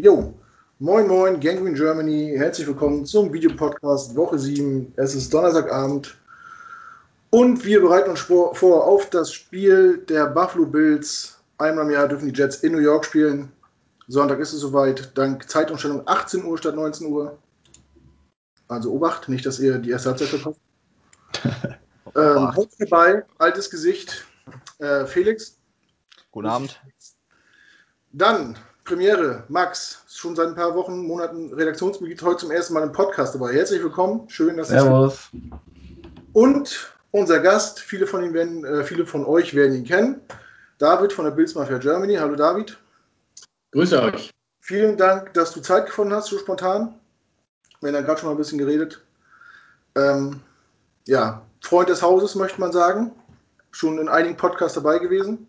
Jo, moin moin, Gangrene Germany, herzlich willkommen zum Videopodcast Woche 7. Es ist Donnerstagabend und wir bereiten uns vor auf das Spiel der Buffalo Bills. Einmal im Jahr dürfen die Jets in New York spielen. Sonntag ist es soweit, dank Zeitumstellung 18 Uhr statt 19 Uhr. Also Obacht, nicht, dass ihr die erste Halbzeit verpasst. ähm, heute dabei, altes Gesicht, äh, Felix. Guten Abend. Dann Premiere, Max, schon seit ein paar Wochen, Monaten Redaktionsmitglied, heute zum ersten Mal im Podcast dabei. Herzlich willkommen, schön, dass Servus. Sie Und unser Gast, viele von, Ihnen werden, äh, viele von euch werden ihn kennen, David von der Bills Mafia Germany. Hallo David. Grüße euch. Vielen Dank, dass du Zeit gefunden hast, so spontan. Wir haben ja gerade schon mal ein bisschen geredet. Ähm, ja, Freund des Hauses, möchte man sagen. Schon in einigen Podcasts dabei gewesen.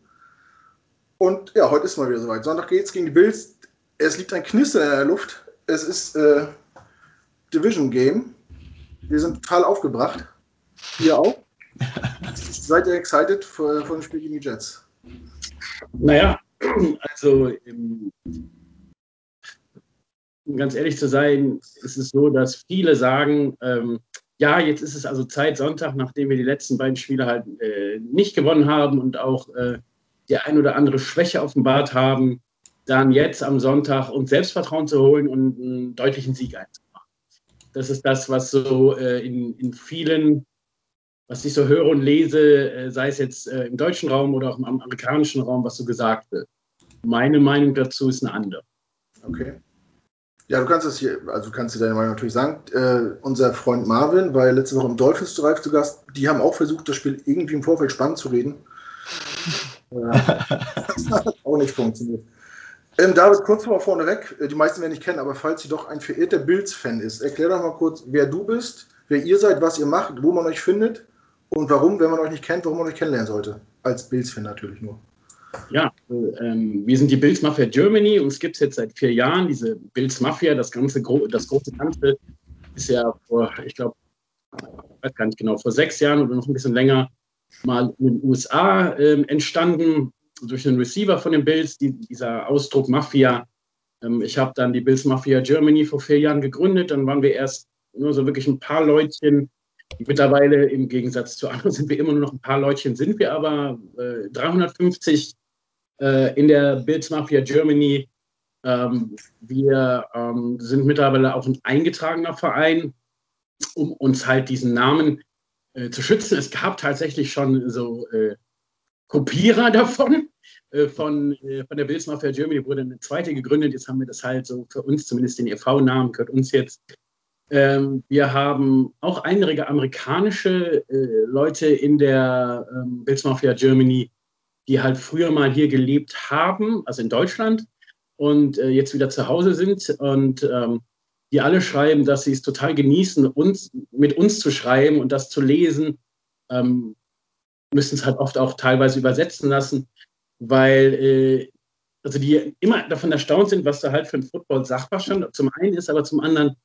Und ja, heute ist mal wieder soweit. Sonntag geht's gegen die Bills. Es liegt ein Knistern in der Luft. Es ist äh, Division Game. Wir sind total aufgebracht. Ihr auch? Seid ihr excited vor, dem Spiel gegen die Jets? Naja, also um ganz ehrlich zu sein, ist es so, dass viele sagen, ähm, ja, jetzt ist es also Zeit Sonntag, nachdem wir die letzten beiden Spiele halt äh, nicht gewonnen haben und auch äh, die ein oder andere Schwäche offenbart haben, dann jetzt am Sonntag uns Selbstvertrauen zu holen und einen deutlichen Sieg einzumachen. Das ist das, was so äh, in, in vielen, was ich so höre und lese, äh, sei es jetzt äh, im deutschen Raum oder auch im amerikanischen Raum, was so gesagt wird. Meine Meinung dazu ist eine andere. Okay. Ja, du kannst es hier, also kannst du deine Meinung natürlich sagen. Äh, unser Freund Marvin war ja letzte Woche im Dolphins Drive zu Gast. Die haben auch versucht, das Spiel irgendwie im Vorfeld spannend zu reden. Das hat auch nicht funktioniert. Ähm, David, kurz mal vorneweg, äh, die meisten werden nicht kennen, aber falls sie doch ein verehrter Bills-Fan ist, erklär doch mal kurz, wer du bist, wer ihr seid, was ihr macht, wo man euch findet und warum, wenn man euch nicht kennt, warum man euch kennenlernen sollte. Als Bills-Fan natürlich nur. Ja, ähm, wir sind die Bills Mafia Germany und es gibt es jetzt seit vier Jahren, diese Bills Mafia, das ganze das große Ganze ist ja vor, ich glaube, ich weiß gar nicht genau, vor sechs Jahren oder noch ein bisschen länger mal in den USA äh, entstanden durch einen Receiver von den Bills, die, dieser Ausdruck Mafia. Ähm, ich habe dann die Bills Mafia Germany vor vier Jahren gegründet. Dann waren wir erst nur so wirklich ein paar Leutchen. Mittlerweile im Gegensatz zu anderen sind wir immer nur noch ein paar Leutchen, sind wir aber äh, 350 äh, in der Bills Mafia Germany. Ähm, wir ähm, sind mittlerweile auch ein eingetragener Verein, um uns halt diesen Namen äh, zu schützen. Es gab tatsächlich schon so äh, Kopierer davon. Äh, von, äh, von der Bills Mafia Germany wurde eine zweite gegründet. Jetzt haben wir das halt so für uns, zumindest den EV-Namen, gehört uns jetzt. Ähm, wir haben auch einige amerikanische äh, Leute in der ähm, Bills Mafia Germany, die halt früher mal hier gelebt haben, also in Deutschland, und jetzt wieder zu Hause sind. Und ähm, die alle schreiben, dass sie es total genießen, uns, mit uns zu schreiben und das zu lesen, ähm, müssen es halt oft auch teilweise übersetzen lassen, weil äh, also die immer davon erstaunt sind, was da halt für ein Football-Sachverstand zum einen ist, aber zum anderen,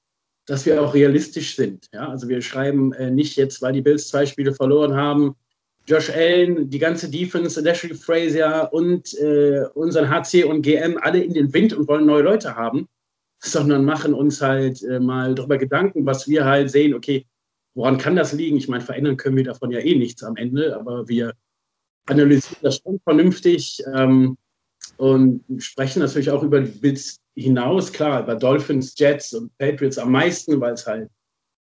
dass wir auch realistisch sind. Ja? Also wir schreiben äh, nicht jetzt, weil die Bills zwei Spiele verloren haben, Josh Allen, die ganze Defense, Lashley Frazier und äh, unseren HC und GM alle in den Wind und wollen neue Leute haben, sondern machen uns halt äh, mal darüber Gedanken, was wir halt sehen, okay, woran kann das liegen? Ich meine, verändern können wir davon ja eh nichts am Ende, aber wir analysieren das schon vernünftig ähm, und sprechen natürlich auch über die Bits hinaus, klar, über Dolphins, Jets und Patriots am meisten, weil es halt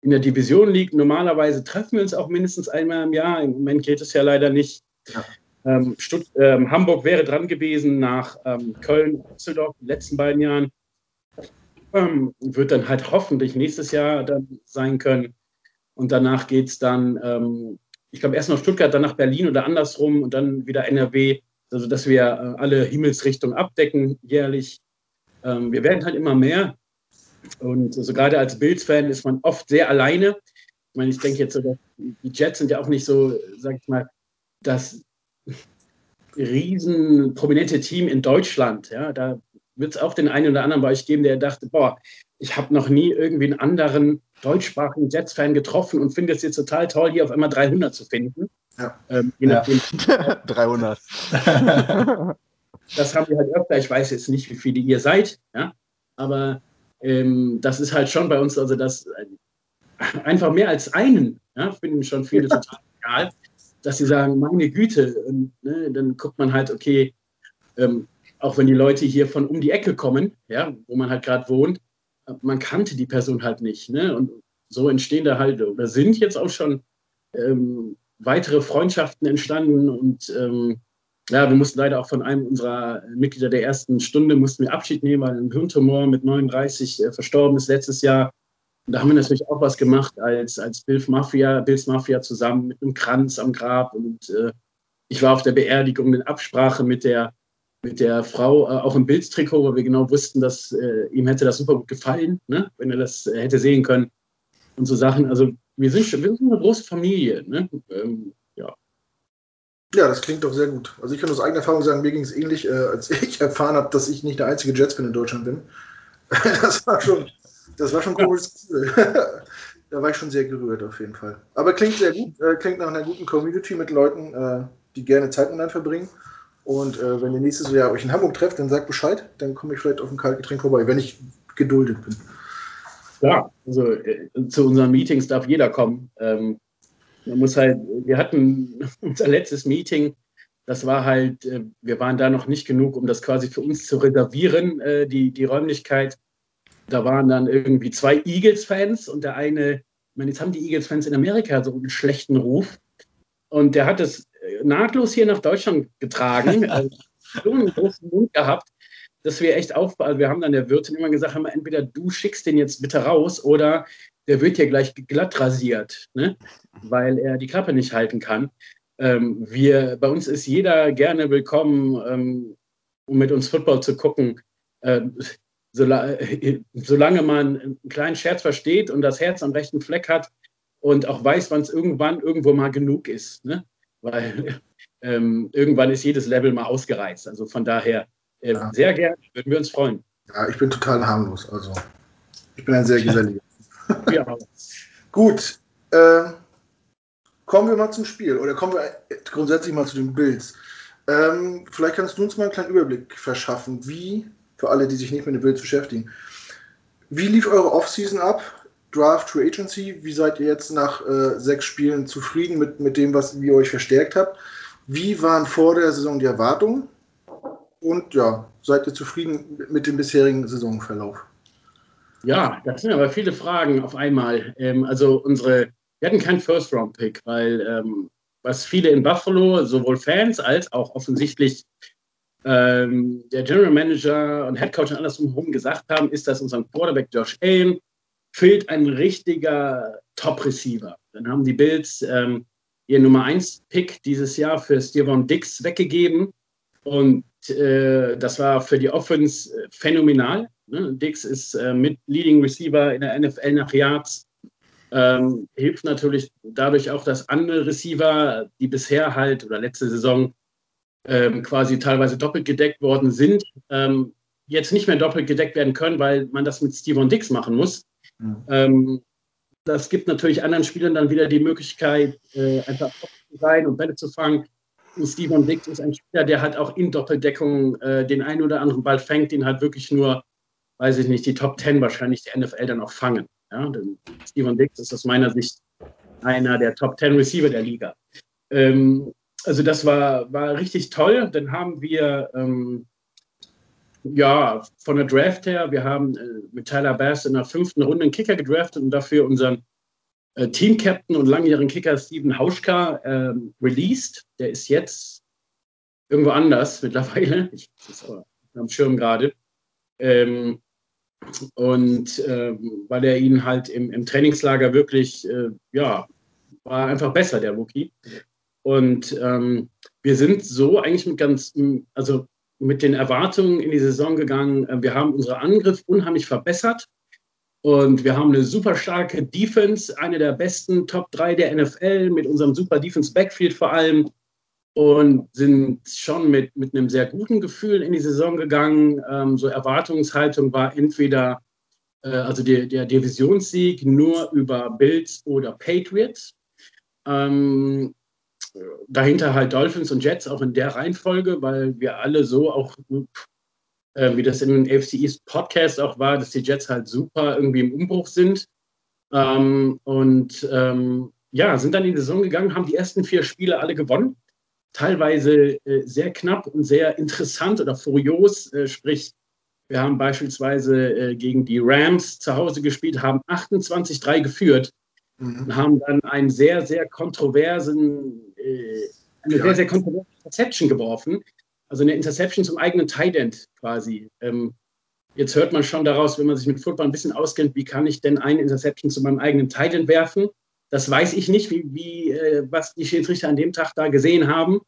in der Division liegt. Normalerweise treffen wir uns auch mindestens einmal im Jahr. Im Moment geht es ja leider nicht. Ja. Ähm, ähm, Hamburg wäre dran gewesen nach ähm, Köln, Düsseldorf in den letzten beiden Jahren. Ähm, wird dann halt hoffentlich nächstes Jahr dann sein können. Und danach geht es dann, ähm, ich glaube, erst nach Stuttgart, dann nach Berlin oder andersrum und dann wieder NRW, also dass wir äh, alle Himmelsrichtungen abdecken jährlich. Ähm, wir werden halt immer mehr. Und also gerade als Bills-Fan ist man oft sehr alleine. Ich meine, ich denke jetzt, so, die Jets sind ja auch nicht so, sag ich mal, das riesen prominente Team in Deutschland. Ja, da wird es auch den einen oder anderen bei euch geben, der dachte, boah, ich habe noch nie irgendwie einen anderen deutschsprachigen Jets-Fan getroffen und finde es jetzt total toll, hier auf einmal 300 zu finden. Ja. Ähm, je nachdem. Ja. 300. das haben wir halt öfter. Ich weiß jetzt nicht, wie viele ihr seid, ja. aber ähm, das ist halt schon bei uns, also das einfach mehr als einen, ja, finden schon viele ja. total egal, dass sie sagen, meine Güte, und, ne, dann guckt man halt, okay, ähm, auch wenn die Leute hier von um die Ecke kommen, ja, wo man halt gerade wohnt, man kannte die Person halt nicht. Ne? Und so entstehen da halt, oder sind jetzt auch schon ähm, weitere Freundschaften entstanden und ähm, ja, wir mussten leider auch von einem unserer Mitglieder der ersten Stunde mussten wir Abschied nehmen, weil ein Hirntumor mit 39 äh, verstorben ist letztes Jahr. Und da haben wir natürlich auch was gemacht als, als Bills Mafia, Bills Mafia zusammen mit einem Kranz am Grab. Und äh, ich war auf der Beerdigung in Absprache mit der, mit der Frau, äh, auch im Bildstrikot, weil wir genau wussten, dass äh, ihm hätte das super gut gefallen, ne? wenn er das äh, hätte sehen können. Und so Sachen. Also wir sind, wir sind eine große Familie. Ne? Ähm, ja. Ja, das klingt doch sehr gut. Also ich kann aus eigener Erfahrung sagen, mir ging es ähnlich, äh, als ich erfahren habe, dass ich nicht der einzige Jets-Fan in Deutschland bin. das war schon, das war schon cooles da war ich schon sehr gerührt auf jeden Fall. Aber klingt sehr gut, äh, klingt nach einer guten Community mit Leuten, äh, die gerne Zeit miteinander verbringen. Und äh, wenn ihr nächstes Jahr euch in Hamburg trefft, dann sagt Bescheid, dann komme ich vielleicht auf ein Kaltgetränk vorbei, wenn ich geduldet bin. Ja, also äh, zu unseren Meetings darf jeder kommen. Ähm, man muss halt, wir hatten unser letztes Meeting, das war halt, äh, wir waren da noch nicht genug, um das quasi für uns zu reservieren, äh, die, die Räumlichkeit. Da waren dann irgendwie zwei Eagles-Fans und der eine, ich meine, jetzt haben die Eagles-Fans in Amerika so einen schlechten Ruf. Und der hat es nahtlos hier nach Deutschland getragen, so einen großen Mund gehabt, dass wir echt auf, also wir haben dann der Wirtin immer gesagt, haben entweder du schickst den jetzt bitte raus oder der wird hier gleich glatt rasiert, ne? weil er die Klappe nicht halten kann. Ähm, wir, bei uns ist jeder gerne willkommen, ähm, um mit uns Football zu gucken. Ähm, solange, solange man einen kleinen Scherz versteht und das Herz am rechten Fleck hat und auch weiß, wann es irgendwann irgendwo mal genug ist. Ne? Weil ähm, irgendwann ist jedes Level mal ausgereizt. Also von daher äh, ja. sehr gerne, würden wir uns freuen. Ja, ich bin total harmlos. Also ich bin ein sehr geselliger. ja. Gut. Äh, kommen wir mal zum Spiel oder kommen wir grundsätzlich mal zu den Bills. Ähm, vielleicht kannst du uns mal einen kleinen Überblick verschaffen, wie, für alle, die sich nicht mit den Bills beschäftigen, wie lief eure Offseason ab? Draft, Free Agency, wie seid ihr jetzt nach äh, sechs Spielen zufrieden mit, mit dem, was ihr euch verstärkt habt? Wie waren vor der Saison die Erwartungen? Und ja, seid ihr zufrieden mit dem bisherigen Saisonverlauf? Ja, das sind aber viele Fragen auf einmal. Ähm, also unsere, wir hatten keinen First-Round-Pick, weil ähm, was viele in Buffalo, sowohl Fans als auch offensichtlich ähm, der General Manager und Head Coach und drumherum gesagt haben, ist, dass unserem Quarterback Josh Allen fehlt ein richtiger Top-Receiver. Dann haben die Bills ähm, ihr Nummer 1-Pick dieses Jahr für Stevon Dix weggegeben. Und äh, das war für die Offense äh, phänomenal. Ne? Dix ist äh, mit Leading Receiver in der NFL nach Yards. Ähm, hilft natürlich dadurch auch, dass andere Receiver, die bisher halt oder letzte Saison ähm, quasi teilweise doppelt gedeckt worden sind, ähm, jetzt nicht mehr doppelt gedeckt werden können, weil man das mit Steven Dix machen muss. Ähm, das gibt natürlich anderen Spielern dann wieder die Möglichkeit, äh, einfach zu sein und Bälle zu fangen. Und Steven Dix ist ein Spieler, der halt auch in Doppeldeckung äh, den einen oder anderen Ball fängt, den halt wirklich nur, weiß ich nicht, die Top 10 wahrscheinlich der NFL dann auch fangen. Ja? Denn Steven Dix ist aus meiner Sicht einer der Top 10 Receiver der Liga. Ähm, also das war, war richtig toll. Dann haben wir ähm, ja, von der Draft her, wir haben äh, mit Tyler Bass in der fünften Runde einen Kicker gedraftet und dafür unseren äh, Team-Captain und langjährigen Kicker Steven Hauschka äh, released. Der ist jetzt irgendwo anders mittlerweile. Ich das ist am Schirm gerade. Ähm, und ähm, weil er ihn halt im, im Trainingslager wirklich, äh, ja, war einfach besser, der Rookie. Und ähm, wir sind so eigentlich mit ganz, also mit den Erwartungen in die Saison gegangen. Äh, wir haben unseren Angriff unheimlich verbessert und wir haben eine super starke Defense, eine der besten Top 3 der NFL mit unserem super Defense Backfield vor allem und sind schon mit, mit einem sehr guten Gefühl in die Saison gegangen. Ähm, so Erwartungshaltung war entweder äh, also der, der Divisionssieg nur über Bills oder Patriots. Ähm, dahinter halt Dolphins und Jets auch in der Reihenfolge, weil wir alle so auch äh, wie das in den AFC East Podcast auch war, dass die Jets halt super irgendwie im Umbruch sind. Ähm, und ähm, ja, sind dann in die Saison gegangen, haben die ersten vier Spiele alle gewonnen. Teilweise äh, sehr knapp und sehr interessant oder furios. Äh, sprich, wir haben beispielsweise äh, gegen die Rams zu Hause gespielt, haben 28-3 geführt mhm. und haben dann einen sehr, sehr kontroversen, eine ja. sehr, sehr kontroverse Interception geworfen. Also eine Interception zum eigenen Tight End quasi. Ähm, jetzt hört man schon daraus, wenn man sich mit Football ein bisschen auskennt, wie kann ich denn eine Interception zu meinem eigenen Tight End werfen? Das weiß ich nicht, wie, wie äh, was die Schiedsrichter an dem Tag da gesehen haben.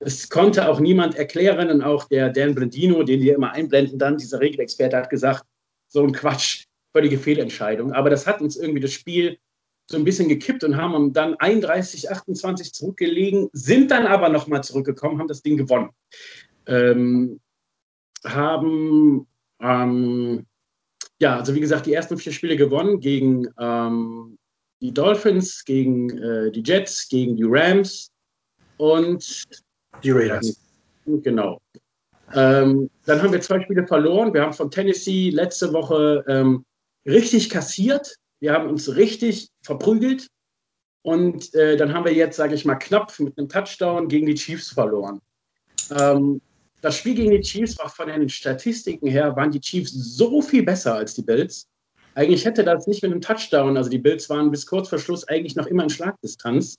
Es konnte auch niemand erklären und auch der Dan Blendino, den wir immer einblenden, dann dieser Regelexperte hat gesagt, so ein Quatsch, völlige Fehlentscheidung. Aber das hat uns irgendwie das Spiel so ein bisschen gekippt und haben dann 31, 28 zurückgelegen, sind dann aber nochmal zurückgekommen, haben das Ding gewonnen. Ähm, haben, ähm, ja, also wie gesagt, die ersten vier Spiele gewonnen gegen ähm, die Dolphins, gegen äh, die Jets, gegen die Rams und die Raiders. Genau. Ähm, dann haben wir zwei Spiele verloren. Wir haben von Tennessee letzte Woche ähm, richtig kassiert. Wir haben uns richtig verprügelt. Und äh, dann haben wir jetzt, sage ich mal, knapp mit einem Touchdown gegen die Chiefs verloren. Ähm, das Spiel gegen die Chiefs war von den Statistiken her, waren die Chiefs so viel besser als die Bills. Eigentlich hätte das nicht mit einem Touchdown, also die Bills waren bis kurz vor Schluss eigentlich noch immer in Schlagdistanz.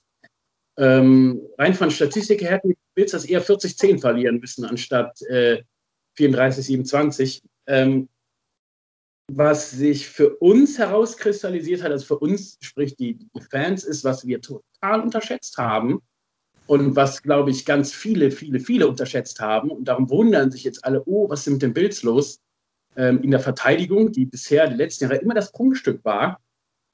Ähm, rein von Statistik her hätten die Bills das eher 40-10 verlieren müssen, anstatt äh, 34-27. Ähm, was sich für uns herauskristallisiert hat, also für uns, sprich die, Fans, ist, was wir total unterschätzt haben und was, glaube ich, ganz viele, viele, viele unterschätzt haben. Und darum wundern sich jetzt alle, oh, was ist mit den Bills los? Ähm, in der Verteidigung, die bisher die letzten Jahre immer das Prunkstück war,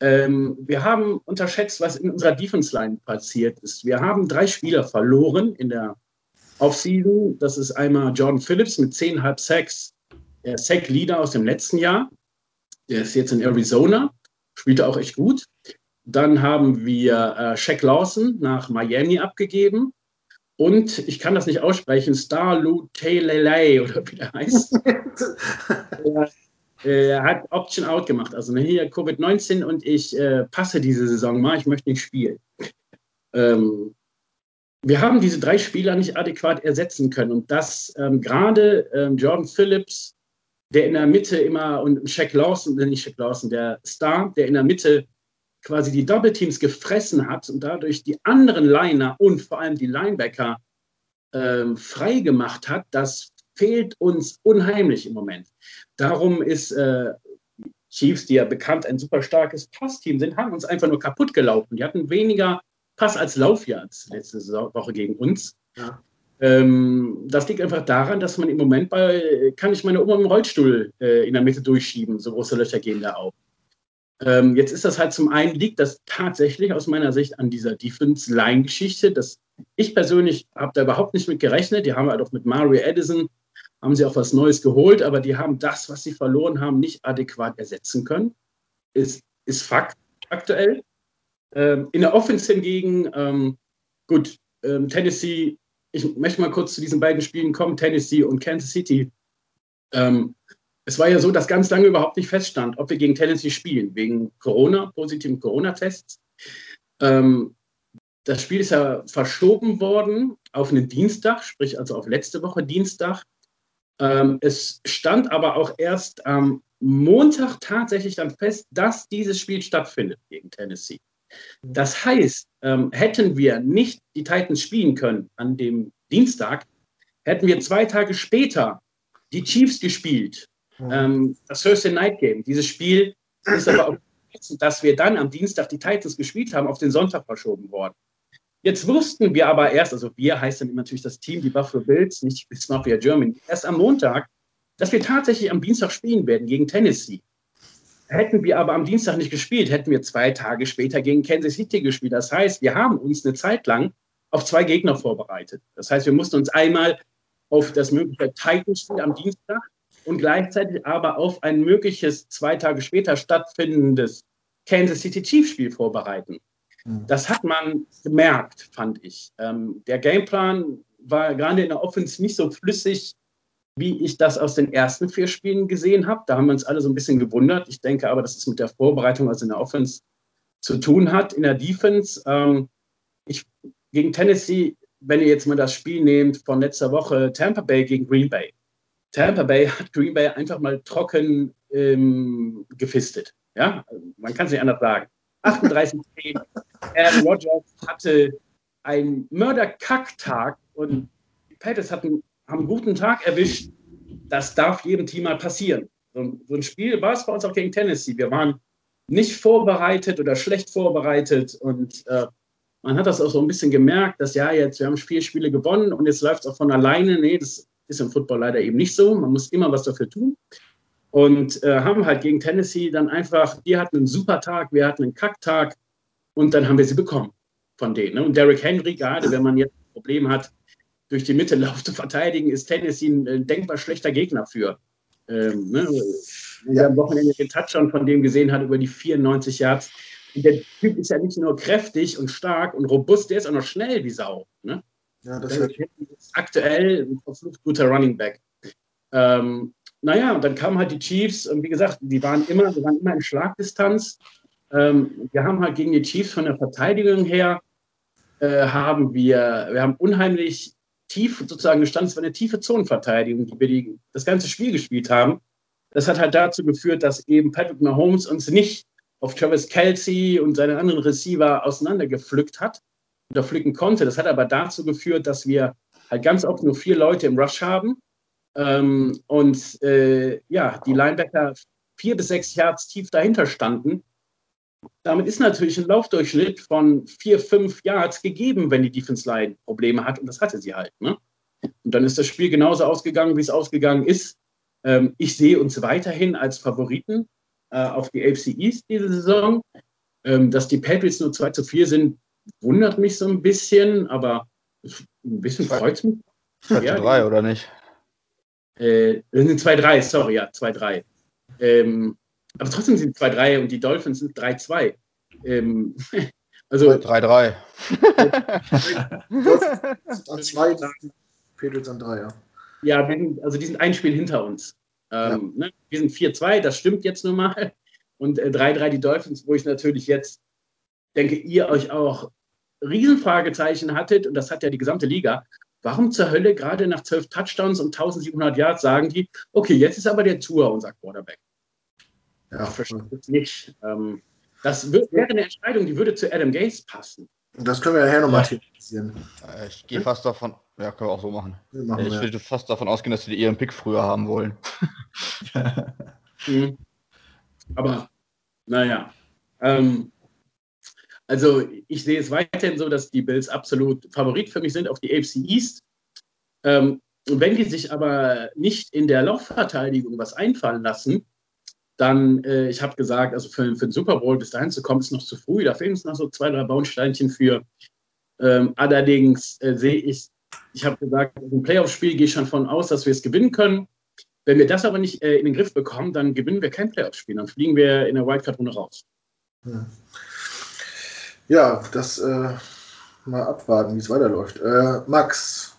ähm, wir haben unterschätzt, was in unserer Defense-Line passiert ist. Wir haben drei Spieler verloren in der Offseason. Das ist einmal Jordan Phillips mit 10,5 Sacks, der Sack-Leader aus dem letzten Jahr. Der ist jetzt in Arizona, spielt auch echt gut. Dann haben wir äh, Shaq Lawson nach Miami abgegeben. Und ich kann das nicht aussprechen, Starlu Telelei oder wie der heißt. Äh, er hat Option Out gemacht. Also hier Covid-19 und ich äh, passe diese Saison mal, ich möchte nicht spielen. Ähm, wir haben diese drei Spieler nicht adäquat ersetzen können. Und das ähm, gerade ähm, Jordan Phillips, der in der Mitte immer, und Shaq Lawson, äh, nicht Shaq Lawson, der Star, der in der Mitte quasi die Double Teams gefressen hat und dadurch die anderen Liner und vor allem die Linebacker ähm, frei gemacht hat, das fehlt uns unheimlich im Moment. Darum ist äh, Chiefs, die ja bekannt ein super starkes Passteam sind, haben uns einfach nur kaputt gelaufen. Die hatten weniger Pass als Laufjahrs letzte Woche gegen uns. Ja. Ähm, das liegt einfach daran, dass man im Moment bei, kann ich meine Oma im Rollstuhl äh, in der Mitte durchschieben, so große Löcher gehen da auf. Ähm, jetzt ist das halt zum einen, liegt das tatsächlich aus meiner Sicht an dieser Defense-Line-Geschichte. Ich persönlich habe da überhaupt nicht mit gerechnet. Die haben halt auch mit Mario Edison haben sie auch was Neues geholt, aber die haben das, was sie verloren haben, nicht adäquat ersetzen können. Ist, ist Fakt aktuell. Ähm, in der Offense hingegen, ähm, gut, ähm, Tennessee, ich möchte mal kurz zu diesen beiden Spielen kommen, Tennessee und Kansas City. Ähm, es war ja so, dass ganz lange überhaupt nicht feststand, ob wir gegen Tennessee spielen, wegen Corona, positiven Corona-Tests. Ähm, das Spiel ist ja verschoben worden auf einen Dienstag, sprich also auf letzte Woche Dienstag. Ähm, es stand aber auch erst am Montag tatsächlich dann fest, dass dieses Spiel stattfindet gegen Tennessee. Das heißt, ähm, hätten wir nicht die Titans spielen können an dem Dienstag, hätten wir zwei Tage später die Chiefs gespielt. Mhm. Ähm, das Thursday Night Game. Dieses Spiel ist aber auch, dass wir dann am Dienstag die Titans gespielt haben, auf den Sonntag verschoben worden. Jetzt wussten wir aber erst, also wir heißt dann natürlich das Team, die Buffalo Bills, nicht Bills Mafia Germany, erst am Montag, dass wir tatsächlich am Dienstag spielen werden gegen Tennessee. Hätten wir aber am Dienstag nicht gespielt, hätten wir zwei Tage später gegen Kansas City gespielt. Das heißt, wir haben uns eine Zeit lang auf zwei Gegner vorbereitet. Das heißt, wir mussten uns einmal auf das mögliche Titans-Spiel am Dienstag und gleichzeitig aber auf ein mögliches zwei Tage später stattfindendes Kansas City Chiefs-Spiel vorbereiten. Mhm. Das hat man gemerkt, fand ich. Ähm, der Gameplan war gerade in der Offense nicht so flüssig wie ich das aus den ersten vier Spielen gesehen habe. Da haben wir uns alle so ein bisschen gewundert. Ich denke aber, dass es mit der Vorbereitung, also in der Offense, zu tun hat. In der Defense, ähm, ich, gegen Tennessee, wenn ihr jetzt mal das Spiel nehmt von letzter Woche, Tampa Bay gegen Green Bay. Tampa Bay hat Green Bay einfach mal trocken ähm, gefistet. Ja, man kann es nicht anders sagen. 38 10. Aaron Rodgers hatte einen Mörderkacktag und die Patriots hatten haben einen guten Tag erwischt. Das darf jedem Team mal passieren. So, ein Spiel war es bei uns auch gegen Tennessee. Wir waren nicht vorbereitet oder schlecht vorbereitet und äh, man hat das auch so ein bisschen gemerkt, dass ja, jetzt, wir haben vier Spiele gewonnen und jetzt läuft es auch von alleine. Nee, das ist im Football leider eben nicht so. Man muss immer was dafür tun. Und äh, haben halt gegen Tennessee dann einfach, die hatten einen super Tag, wir hatten einen Kacktag und dann haben wir sie bekommen von denen. Ne? Und Derrick Henry, gerade wenn man jetzt ein Problem hat, durch die Mitte Lauf zu verteidigen, ist Tennessee ein, ein denkbar schlechter Gegner für. Ähm, ne? Wenn ja. am Wochenende den Touchdown von dem gesehen hat über die 94 Yards. Und der Typ ist ja nicht nur kräftig und stark und robust, der ist auch noch schnell wie Sau. Ne? Ja, das ist aktuell ein verflucht guter Running Back. Ähm, naja, und dann kamen halt die Chiefs und wie gesagt, die waren immer, die waren immer in Schlagdistanz. Ähm, wir haben halt gegen die Chiefs von der Verteidigung her äh, haben wir, wir haben unheimlich tief sozusagen gestanden. Es war eine tiefe Zonenverteidigung, die wir die, das ganze Spiel gespielt haben. Das hat halt dazu geführt, dass eben Patrick Mahomes uns nicht auf Travis Kelsey und seine anderen Receiver auseinandergepflückt hat oder pflücken konnte. Das hat aber dazu geführt, dass wir halt ganz oft nur vier Leute im Rush haben ähm, und äh, ja, die Linebacker vier bis sechs Yards tief dahinter standen damit ist natürlich ein Laufdurchschnitt von vier, fünf Yards gegeben, wenn die Defense Line Probleme hat. Und das hatte sie halt. Ne? Und dann ist das Spiel genauso ausgegangen, wie es ausgegangen ist. Ähm, ich sehe uns weiterhin als Favoriten äh, auf die AFC East diese Saison. Ähm, dass die Patriots nur 2 zu 4 sind, wundert mich so ein bisschen, aber ein bisschen freut es mich. 2 zu 3, oder nicht? Äh, sind 2-3, sorry, ja, 2-3. Ähm, aber trotzdem sind 2-3 und die Dolphins sind 3-2. Ähm, also 3-3. an 2, Patriots an 3, ja. Ja, also die sind ein Spiel hinter uns. Ähm, ja. ne? Wir sind 4-2, das stimmt jetzt nun mal. Und 3-3 äh, die Dolphins, wo ich natürlich jetzt denke, ihr euch auch Riesenfragezeichen hattet, und das hat ja die gesamte Liga. Warum zur Hölle gerade nach 12 Touchdowns und 1700 Yards sagen die, okay, jetzt ist aber der Tour unser Quarterback. Ja. Ich verstehe es nicht. Ähm, das wäre eine Entscheidung, die würde zu Adam Gaze passen. Das können wir ja nochmal ja. thematisieren. Äh, ich gehe fast davon, ja, können wir auch so machen. machen ich würde fast davon ausgehen, dass sie ihren Pick früher haben wollen. mhm. Aber, naja. Ähm, also, ich sehe es weiterhin so, dass die Bills absolut Favorit für mich sind auf die AFC East. Ähm, wenn die sich aber nicht in der Laufverteidigung was einfallen lassen, dann, äh, ich habe gesagt, also für, für den Super Bowl bis dahin zu kommen, ist noch zu früh. Da fehlen uns noch so zwei, drei Bausteinchen für. Ähm, allerdings äh, sehe ich, ich habe gesagt, im Playoff-Spiel gehe ich schon von aus, dass wir es gewinnen können. Wenn wir das aber nicht äh, in den Griff bekommen, dann gewinnen wir kein Playoff-Spiel. Dann fliegen wir in der Wildcard-Runde raus. Ja, das äh, mal abwarten, wie es weiterläuft. Äh, Max,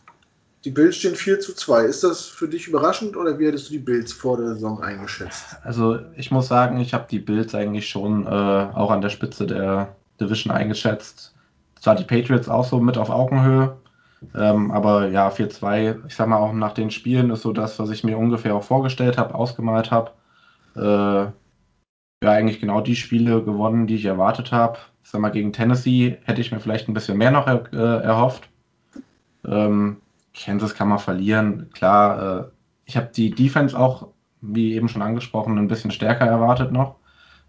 die Bills stehen 4 zu 2. Ist das für dich überraschend oder wie hättest du die Bills vor der Saison eingeschätzt? Also ich muss sagen, ich habe die Bills eigentlich schon äh, auch an der Spitze der Division eingeschätzt. Zwar die Patriots auch so mit auf Augenhöhe, ähm, aber ja, 4-2, ich sag mal auch nach den Spielen ist so das, was ich mir ungefähr auch vorgestellt habe, ausgemalt habe. Äh, ja, eigentlich genau die Spiele gewonnen, die ich erwartet habe. Ich sag mal, gegen Tennessee hätte ich mir vielleicht ein bisschen mehr noch er, äh, erhofft. Ähm, Kansas kann man verlieren. Klar, äh, ich habe die Defense auch, wie eben schon angesprochen, ein bisschen stärker erwartet noch.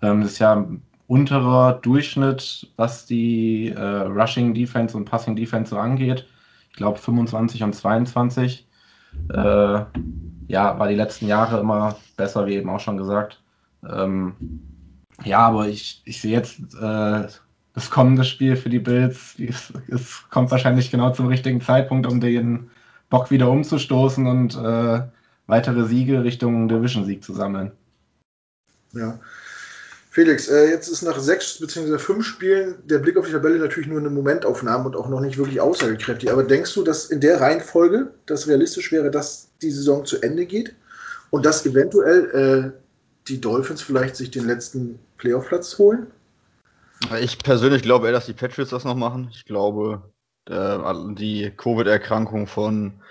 Ähm, das ist ja unterer Durchschnitt, was die äh, Rushing Defense und Passing Defense so angeht. Ich glaube 25 und 22. Äh, ja, war die letzten Jahre immer besser, wie eben auch schon gesagt. Ähm, ja, aber ich, ich sehe jetzt äh, das kommende Spiel für die Bills. Es, es, kommt wahrscheinlich genau zum richtigen Zeitpunkt, um den Bock wieder umzustoßen und äh, weitere Siege Richtung Division-Sieg zu sammeln. Ja. Felix, äh, jetzt ist nach sechs bzw. fünf Spielen der Blick auf die Tabelle natürlich nur eine Momentaufnahme und auch noch nicht wirklich aussagekräftig. Aber denkst du, dass in der Reihenfolge das realistisch wäre, dass die Saison zu Ende geht und dass eventuell äh, die Dolphins vielleicht sich den letzten Playoff-Platz holen? Ich persönlich glaube eher, dass die Patriots das noch machen. Ich glaube, die Covid-Erkrankung von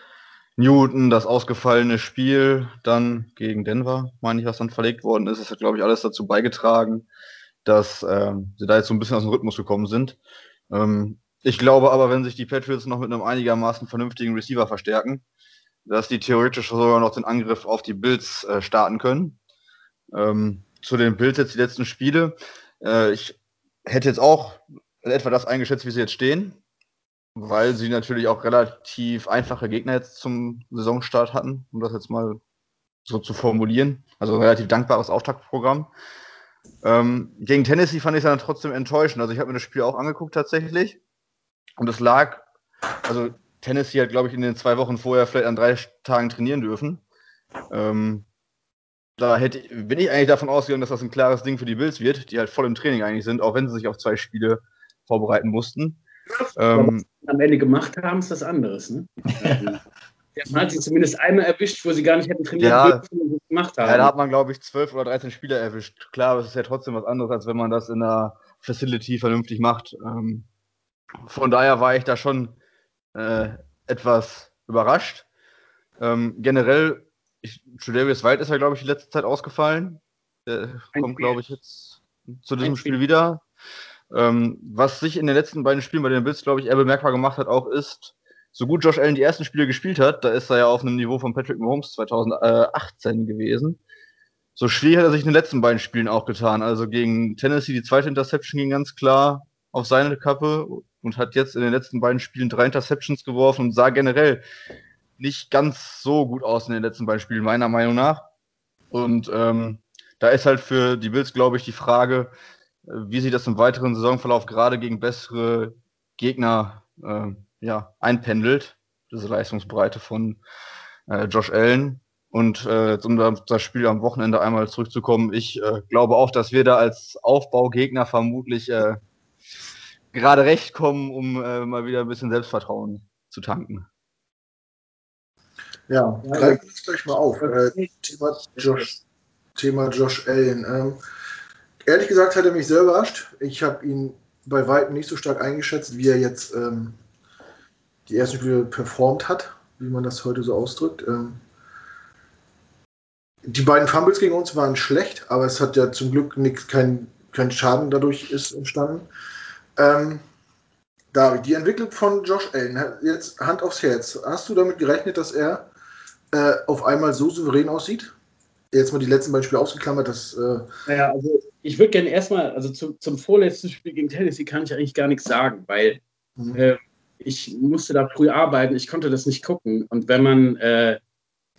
Newton, das ausgefallene Spiel dann gegen Denver, meine ich, was dann verlegt worden ist, das hat, glaube ich, alles dazu beigetragen, dass ähm, sie da jetzt so ein bisschen aus dem Rhythmus gekommen sind. Ähm, ich glaube aber, wenn sich die Patriots noch mit einem einigermaßen vernünftigen Receiver verstärken, dass die theoretisch sogar noch den Angriff auf die Bills äh, starten können. Ähm, zu den Bills jetzt die letzten Spiele. Äh, ich hätte jetzt auch etwa das eingeschätzt, wie sie jetzt stehen weil sie natürlich auch relativ einfache Gegner jetzt zum Saisonstart hatten, um das jetzt mal so zu formulieren. Also ein relativ dankbares Auftaktprogramm. Ähm, gegen Tennessee fand ich es dann trotzdem enttäuschend. Also ich habe mir das Spiel auch angeguckt tatsächlich. Und es lag, also Tennessee hat, glaube ich, in den zwei Wochen vorher vielleicht an drei Tagen trainieren dürfen. Ähm, da hätte, bin ich eigentlich davon ausgegangen, dass das ein klares Ding für die Bills wird, die halt voll im Training eigentlich sind, auch wenn sie sich auf zwei Spiele vorbereiten mussten. Ähm, am Ende gemacht haben, ist was anderes. Ne? Man hat sie zumindest einmal erwischt, wo sie gar nicht hätten trainiert ja, dürfen und gemacht haben. Ja, da hat man, glaube ich, zwölf oder 13 Spieler erwischt. Klar, es ist ja trotzdem was anderes, als wenn man das in der Facility vernünftig macht. Ähm, von daher war ich da schon äh, etwas überrascht. Ähm, generell, Tredavious White ist ja, glaube ich, die letzte Zeit ausgefallen. Der kommt, glaube ich, jetzt zu diesem Spiel. Spiel wieder. Ähm, was sich in den letzten beiden Spielen bei den Bills, glaube ich, eher bemerkbar gemacht hat, auch ist, so gut Josh Allen die ersten Spiele gespielt hat, da ist er ja auf einem Niveau von Patrick Mahomes 2018 gewesen. So schwierig hat er sich in den letzten beiden Spielen auch getan. Also gegen Tennessee die zweite Interception ging ganz klar auf seine Kappe und hat jetzt in den letzten beiden Spielen drei Interceptions geworfen und sah generell nicht ganz so gut aus in den letzten beiden Spielen, meiner Meinung nach. Und ähm, da ist halt für die Bills, glaube ich, die Frage, wie sich das im weiteren Saisonverlauf gerade gegen bessere Gegner äh, ja, einpendelt, diese Leistungsbreite von äh, Josh Allen. Und äh, um das Spiel am Wochenende einmal zurückzukommen, ich äh, glaube auch, dass wir da als Aufbaugegner vermutlich äh, gerade recht kommen, um äh, mal wieder ein bisschen Selbstvertrauen zu tanken. Ja, greifen wir das gleich mal auf. Äh, Thema, Josh, Thema Josh Allen. Ähm, Ehrlich gesagt hat er mich sehr überrascht. Ich habe ihn bei weitem nicht so stark eingeschätzt, wie er jetzt ähm, die ersten Spiele performt hat, wie man das heute so ausdrückt. Ähm, die beiden Fumbles gegen uns waren schlecht, aber es hat ja zum Glück nix, kein, kein Schaden dadurch ist entstanden. Ähm, David, die Entwicklung von Josh Allen, jetzt Hand aufs Herz. Hast du damit gerechnet, dass er äh, auf einmal so souverän aussieht? Jetzt mal die letzten beiden Spiele ausgeklammert, dass. Äh naja, also ich würde gerne erstmal, also zu, zum vorletzten Spiel gegen Tennessee kann ich eigentlich gar nichts sagen, weil mhm. äh, ich musste da früh arbeiten, ich konnte das nicht gucken. Und wenn man, äh,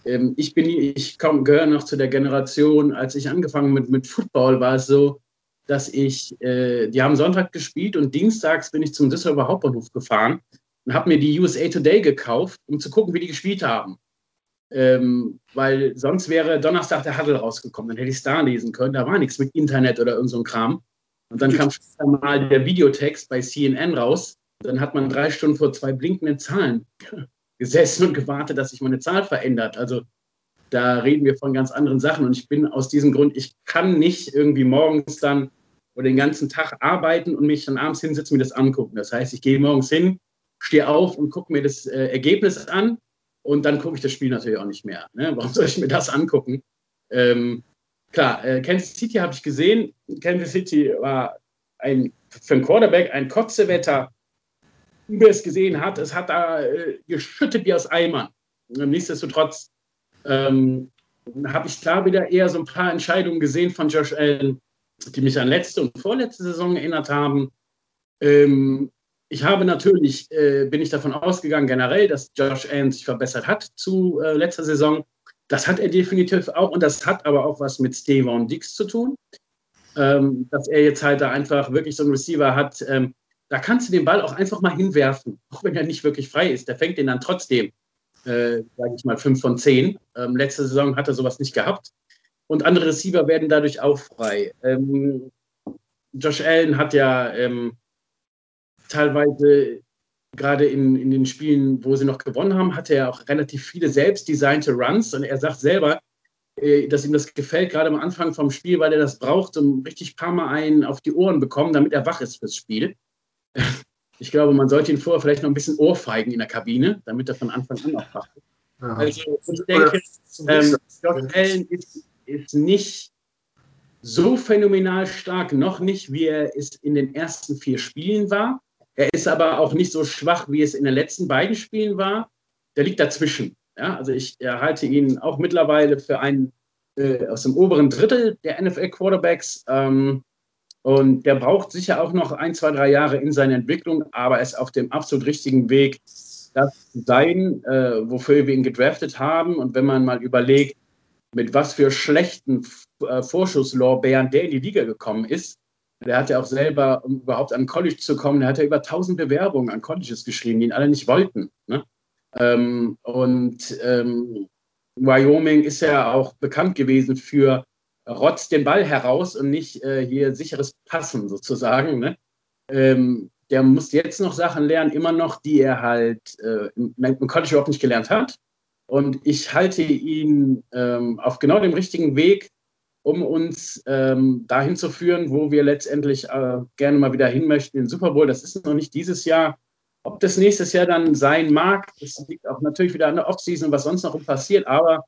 äh, ich bin, ich gehöre noch zu der Generation, als ich angefangen mit, mit Football, war es so, dass ich, äh, die haben Sonntag gespielt und dienstags bin ich zum Düsseldorfer Hauptbahnhof gefahren und habe mir die USA Today gekauft, um zu gucken, wie die gespielt haben. Ähm, weil sonst wäre Donnerstag der Huddle rausgekommen, dann hätte ich es da lesen können. Da war nichts mit Internet oder irgend so Kram. Und dann kam später mal der Videotext bei CNN raus. Dann hat man drei Stunden vor zwei blinkenden Zahlen gesessen und gewartet, dass sich meine Zahl verändert. Also da reden wir von ganz anderen Sachen. Und ich bin aus diesem Grund, ich kann nicht irgendwie morgens dann oder den ganzen Tag arbeiten und mich dann abends hinsetzen und mir das angucken. Das heißt, ich gehe morgens hin, stehe auf und gucke mir das äh, Ergebnis an und dann gucke ich das Spiel natürlich auch nicht mehr. Ne? Warum soll ich mir das angucken? Ähm, klar, äh, Kansas City habe ich gesehen. Kansas City war ein, für einen Quarterback ein Kotzewetter. Wer es gesehen hat, es hat da äh, geschüttet wie aus Eimern. Nichtsdestotrotz ähm, habe ich da wieder eher so ein paar Entscheidungen gesehen von Josh Allen, die mich an letzte und vorletzte Saison erinnert haben. Ähm, ich habe natürlich, äh, bin ich davon ausgegangen generell, dass Josh Allen sich verbessert hat zu äh, letzter Saison. Das hat er definitiv auch und das hat aber auch was mit Stevon Dix zu tun. Ähm, dass er jetzt halt da einfach wirklich so einen Receiver hat, ähm, da kannst du den Ball auch einfach mal hinwerfen, auch wenn er nicht wirklich frei ist. Der fängt den dann trotzdem, äh, sage ich mal, 5 von 10. Ähm, letzte Saison hat er sowas nicht gehabt. und andere Receiver werden dadurch auch frei. Ähm, Josh Allen hat ja ähm, teilweise gerade in, in den Spielen, wo sie noch gewonnen haben, hatte er auch relativ viele selbst designte Runs und er sagt selber, äh, dass ihm das gefällt, gerade am Anfang vom Spiel, weil er das braucht, um richtig ein paar Mal einen auf die Ohren bekommen, damit er wach ist fürs Spiel. Ich glaube, man sollte ihn vorher vielleicht noch ein bisschen ohrfeigen in der Kabine, damit er von Anfang an auch wach ist. Ja. Also ich denke, ähm, Josh Allen ist, ist nicht so phänomenal stark, noch nicht, wie er es in den ersten vier Spielen war. Er ist aber auch nicht so schwach, wie es in den letzten beiden Spielen war. Der liegt dazwischen. Ja, also ich halte ihn auch mittlerweile für einen äh, aus dem oberen Drittel der NFL-Quarterbacks. Ähm, und der braucht sicher auch noch ein, zwei, drei Jahre in seiner Entwicklung, aber er ist auf dem absolut richtigen Weg, das zu sein, äh, wofür wir ihn gedraftet haben. Und wenn man mal überlegt, mit was für schlechten äh, Vorschusslorbeeren der in die Liga gekommen ist, der hat ja auch selber, um überhaupt an College zu kommen, der hat ja über 1000 Bewerbungen an Colleges geschrieben, die ihn alle nicht wollten. Ne? Ähm, und ähm, Wyoming ist ja auch bekannt gewesen für rotzt den Ball heraus und nicht äh, hier sicheres Passen sozusagen. Ne? Ähm, der muss jetzt noch Sachen lernen, immer noch, die er halt äh, im, im College überhaupt nicht gelernt hat. Und ich halte ihn ähm, auf genau dem richtigen Weg, um uns ähm, dahin zu führen, wo wir letztendlich äh, gerne mal wieder hin möchten, den Super Bowl. Das ist noch nicht dieses Jahr, ob das nächstes Jahr dann sein mag, das liegt auch natürlich wieder an der Offseason was sonst noch passiert, aber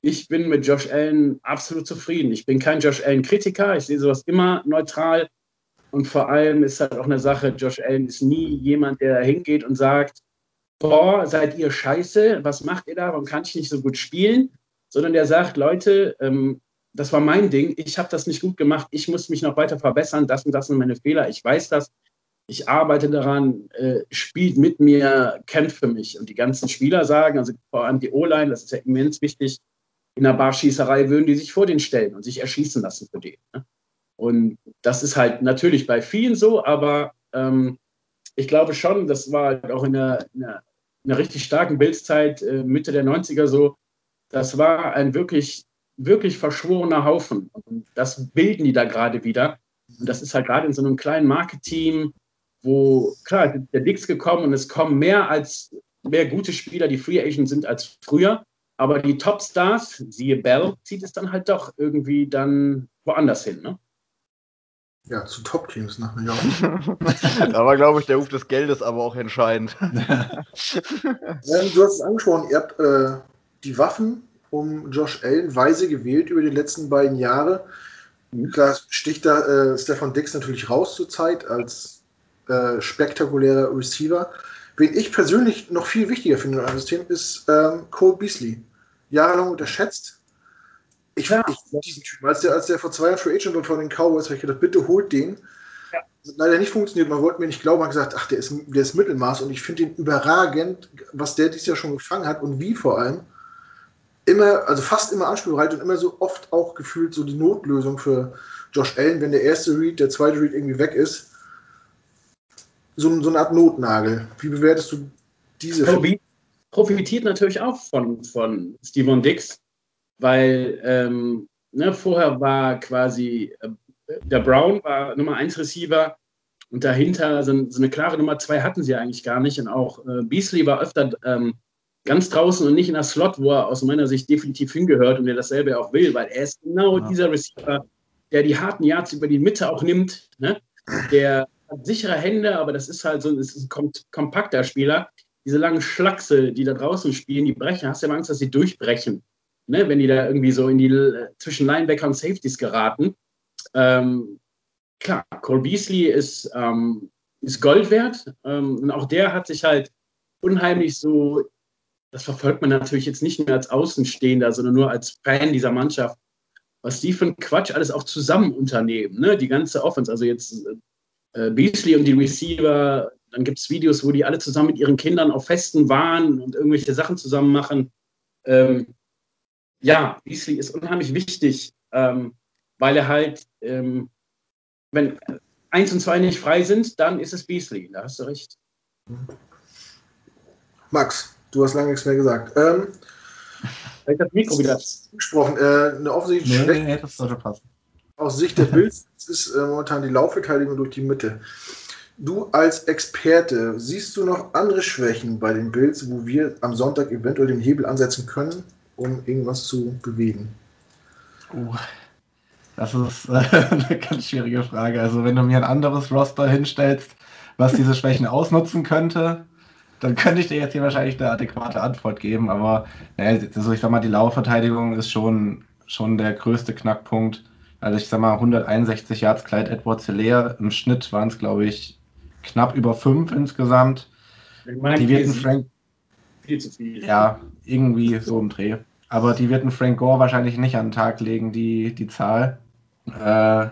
ich bin mit Josh Allen absolut zufrieden. Ich bin kein Josh Allen-Kritiker, ich sehe sowas immer neutral. Und vor allem ist halt auch eine Sache, Josh Allen ist nie jemand, der hingeht und sagt, boah, seid ihr scheiße, was macht ihr da, warum kann ich nicht so gut spielen, sondern der sagt, Leute, ähm, das war mein Ding, ich habe das nicht gut gemacht, ich muss mich noch weiter verbessern, das und das sind meine Fehler, ich weiß das, ich arbeite daran, äh, spielt mit mir, kämpft für mich. Und die ganzen Spieler sagen, also vor allem die O-Line, das ist ja immens wichtig, in einer Barschießerei würden die sich vor den stellen und sich erschießen lassen für den. Ne? Und das ist halt natürlich bei vielen so, aber ähm, ich glaube schon, das war halt auch in einer, in einer, in einer richtig starken Bildszeit, äh, Mitte der 90er so, das war ein wirklich, wirklich verschworener Haufen. Und das bilden die da gerade wieder. Und das ist halt gerade in so einem kleinen Marketing, wo, klar, der Dix gekommen und es kommen mehr als mehr gute Spieler, die Free Agent sind als früher. Aber die Topstars, siehe Bell, zieht es dann halt doch irgendwie dann woanders hin, ne? Ja, zu Top-Teams nach New York. da war, glaube ich, der Ruf des Geldes aber auch entscheidend. ja, du hast es angesprochen, ihr habt äh, die Waffen um Josh Allen weise gewählt über die letzten beiden Jahre. Klar sticht da äh, Stefan Dix natürlich raus zurzeit als äh, spektakulärer Receiver. Wen ich persönlich noch viel wichtiger finde in einem System ist ähm, Cole Beasley. Jahrelang unterschätzt. Ich, ja. ich diesen Typen, als der, als der vor zwei Jahren Free Agent war von den Cowboys, habe ich gedacht, bitte holt den. Ja. Leider nicht funktioniert. Man wollte mir nicht glauben, man hat gesagt, ach, der ist, der ist Mittelmaß und ich finde ihn überragend, was der dieses Jahr schon gefangen hat und wie vor allem. Immer, also fast immer anspielbereit und immer so oft auch gefühlt so die Notlösung für Josh Allen, wenn der erste Read, der zweite Read irgendwie weg ist so, so eine Art Notnagel. Wie bewertest du diese? Profi profitiert natürlich auch von, von Steven Dix, weil ähm, ne, vorher war quasi äh, der Brown war Nummer 1 Receiver und dahinter so, so, eine klare Nummer 2 hatten sie eigentlich gar nicht. Und auch äh, Beasley war öfter ähm, ganz draußen und nicht in der Slot, wo er aus meiner Sicht definitiv hingehört und der dasselbe auch will, weil er ist genau ja. dieser Receiver, der die harten Yards über die Mitte auch nimmt, ne? der sichere Hände, aber das ist halt so ist ein kompakter Spieler. Diese langen Schlachse, die da draußen spielen, die brechen, hast du ja Angst, dass sie durchbrechen. Ne? Wenn die da irgendwie so in die äh, zwischen Linebacker und Safeties geraten. Ähm, klar, Cole Beasley ist, ähm, ist Gold wert. Ähm, und auch der hat sich halt unheimlich so, das verfolgt man natürlich jetzt nicht mehr als Außenstehender, sondern nur als Fan dieser Mannschaft, was die für einen Quatsch alles auch zusammen unternehmen. Ne? Die ganze Offense, also jetzt äh, äh, Beasley und die Receiver. Dann gibt es Videos, wo die alle zusammen mit ihren Kindern auf Festen waren und irgendwelche Sachen zusammen machen. Ähm, ja, Beasley ist unheimlich wichtig, ähm, weil er halt, ähm, wenn eins und zwei nicht frei sind, dann ist es Beasley. Da hast du recht. Max, du hast lange nichts mehr gesagt. Ähm, Ich habe Mikro wieder gesprochen. Äh, eine offensichtlich nee, schlechte. Nee, das sollte passen. Aus Sicht der Bills ist äh, momentan die Laufverteidigung durch die Mitte. Du als Experte, siehst du noch andere Schwächen bei den Bills, wo wir am Sonntag eventuell den Hebel ansetzen können, um irgendwas zu bewegen? Uh, das ist äh, eine ganz schwierige Frage. Also, wenn du mir ein anderes Roster hinstellst, was diese Schwächen ausnutzen könnte, dann könnte ich dir jetzt hier wahrscheinlich eine adäquate Antwort geben. Aber also ich sag mal, die Laufverteidigung ist schon, schon der größte Knackpunkt. Also ich sag mal, 161 Yards Clyde Edwards Hilaire. Im Schnitt waren es, glaube ich, knapp über fünf insgesamt. Die wird Frank. Viel zu viel. Ja, irgendwie so im Dreh. Aber die wird ein Frank Gore wahrscheinlich nicht an den Tag legen, die, die Zahl. Äh,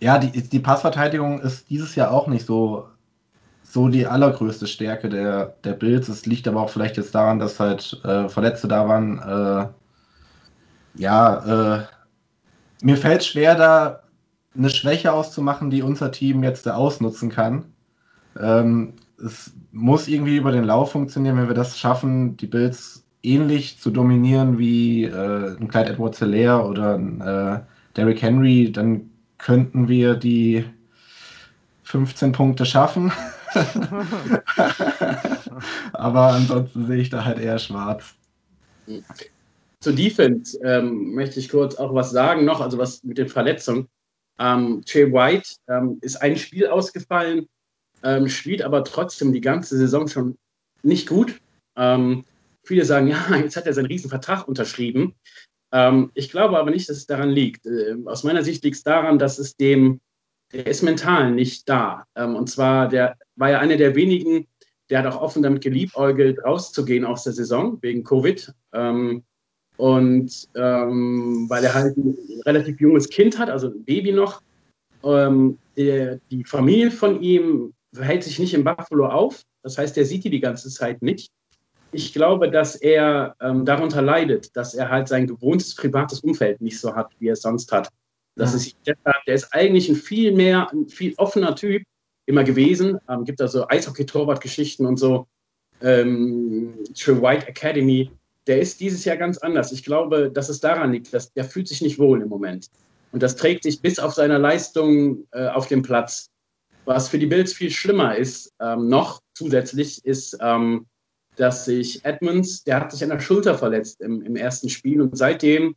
ja, die, die Passverteidigung ist dieses Jahr auch nicht so, so die allergrößte Stärke der, der Bills. Es liegt aber auch vielleicht jetzt daran, dass halt äh, Verletzte da waren. Äh, ja, äh, mir fällt schwer, da eine Schwäche auszumachen, die unser Team jetzt da ausnutzen kann. Ähm, es muss irgendwie über den Lauf funktionieren, wenn wir das schaffen, die Bills ähnlich zu dominieren wie äh, ein Clyde Edwards Hilaire oder ein äh, Derrick Henry, dann könnten wir die 15 Punkte schaffen. Aber ansonsten sehe ich da halt eher schwarz. Zur Defense ähm, möchte ich kurz auch was sagen noch, also was mit den Verletzungen. Ähm, Jay White ähm, ist ein Spiel ausgefallen, ähm, spielt aber trotzdem die ganze Saison schon nicht gut. Ähm, viele sagen, ja, jetzt hat er seinen Riesenvertrag unterschrieben. Ähm, ich glaube aber nicht, dass es daran liegt. Äh, aus meiner Sicht liegt es daran, dass es dem, der ist mental nicht da. Ähm, und zwar, der war ja einer der wenigen, der hat auch offen damit geliebäugelt, rauszugehen aus der Saison wegen Covid. Ähm, und ähm, weil er halt ein relativ junges Kind hat, also ein Baby noch. Die Familie von ihm hält sich nicht in Buffalo auf. Das heißt, er sieht die die ganze Zeit nicht ich glaube, dass er darunter leidet, dass er halt sein gewohntes privates Umfeld nicht so hat, wie er es sonst hat. Das ist, der ist eigentlich ein viel mehr, ein viel offener Typ immer gewesen. Ähm, gibt also Eishockey-Torwart-Geschichten und so. Ähm, für White Academy. Der ist dieses Jahr ganz anders. Ich glaube, dass es daran liegt, dass der fühlt sich nicht wohl im Moment. Und das trägt sich bis auf seine Leistung äh, auf dem Platz. Was für die Bills viel schlimmer ist, ähm, noch zusätzlich, ist, ähm, dass sich Edmonds, der hat sich an der Schulter verletzt im, im ersten Spiel und seitdem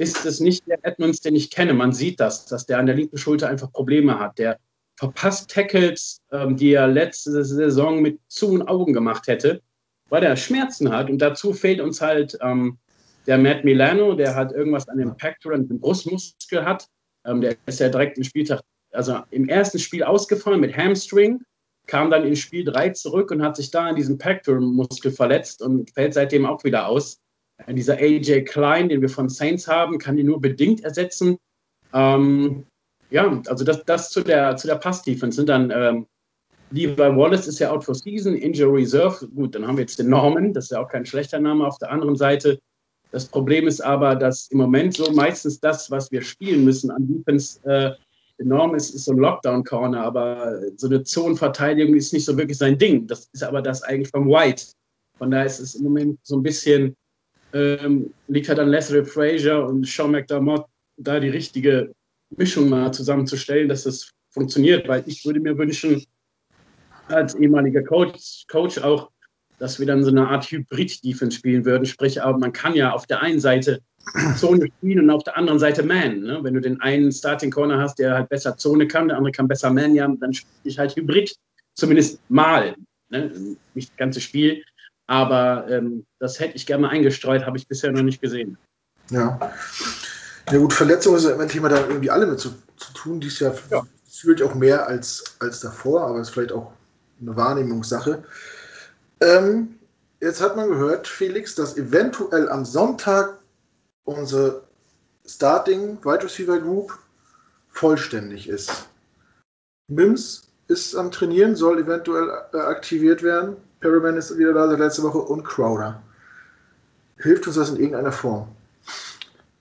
ist es nicht der Edmonds, den ich kenne. Man sieht das, dass der an der linken Schulter einfach Probleme hat. Der verpasst Tackles, ähm, die er letzte Saison mit zu und Augen gemacht hätte, weil er Schmerzen hat. Und dazu fehlt uns halt ähm, der Matt Milano, der hat irgendwas an dem Pectoral und dem Brustmuskel hat. Ähm, der ist ja direkt im Spieltag, also im ersten Spiel ausgefallen mit Hamstring kam dann in Spiel 3 zurück und hat sich da an diesem Pectoral-Muskel verletzt und fällt seitdem auch wieder aus. Äh, dieser AJ Klein, den wir von Saints haben, kann ihn nur bedingt ersetzen. Ähm, ja, also das, das zu der, zu der Pass-Defense sind dann ähm, Levi Wallace ist ja out for season, Injury Reserve. Gut, dann haben wir jetzt den Norman, das ist ja auch kein schlechter Name auf der anderen Seite. Das Problem ist aber, dass im Moment so meistens das, was wir spielen müssen an Defense, äh, enorm ist, ist so ein Lockdown-Corner, aber so eine Zonenverteidigung ist nicht so wirklich sein Ding. Das ist aber das eigentlich vom White. Von daher ist es im Moment so ein bisschen, ähm, liegt halt an Leslie Frazier und Sean McDermott, da die richtige Mischung mal zusammenzustellen, dass das funktioniert, weil ich würde mir wünschen, als ehemaliger Coach, Coach auch, dass wir dann so eine Art Hybrid-Defense spielen würden. Sprich, aber man kann ja auf der einen Seite Zone spielen und auf der anderen Seite Man. Ne? Wenn du den einen Starting Corner hast, der halt besser Zone kann, der andere kann besser Man, ja, dann spiele ich halt Hybrid. Zumindest mal. Ne? Nicht das ganze Spiel. Aber ähm, das hätte ich gerne mal eingestreut, habe ich bisher noch nicht gesehen. Ja. Ja gut, Verletzungen ist ja immer ein Thema, da irgendwie alle mit zu, zu tun. Dies Jahr ja. fühlt auch mehr als, als davor, aber ist vielleicht auch eine Wahrnehmungssache. Ähm, jetzt hat man gehört, Felix, dass eventuell am Sonntag unsere Starting Wide Receiver Group vollständig ist. Mims ist am Trainieren, soll eventuell äh, aktiviert werden. Perryman ist wieder da seit letzter Woche und Crowder. Hilft uns das in irgendeiner Form?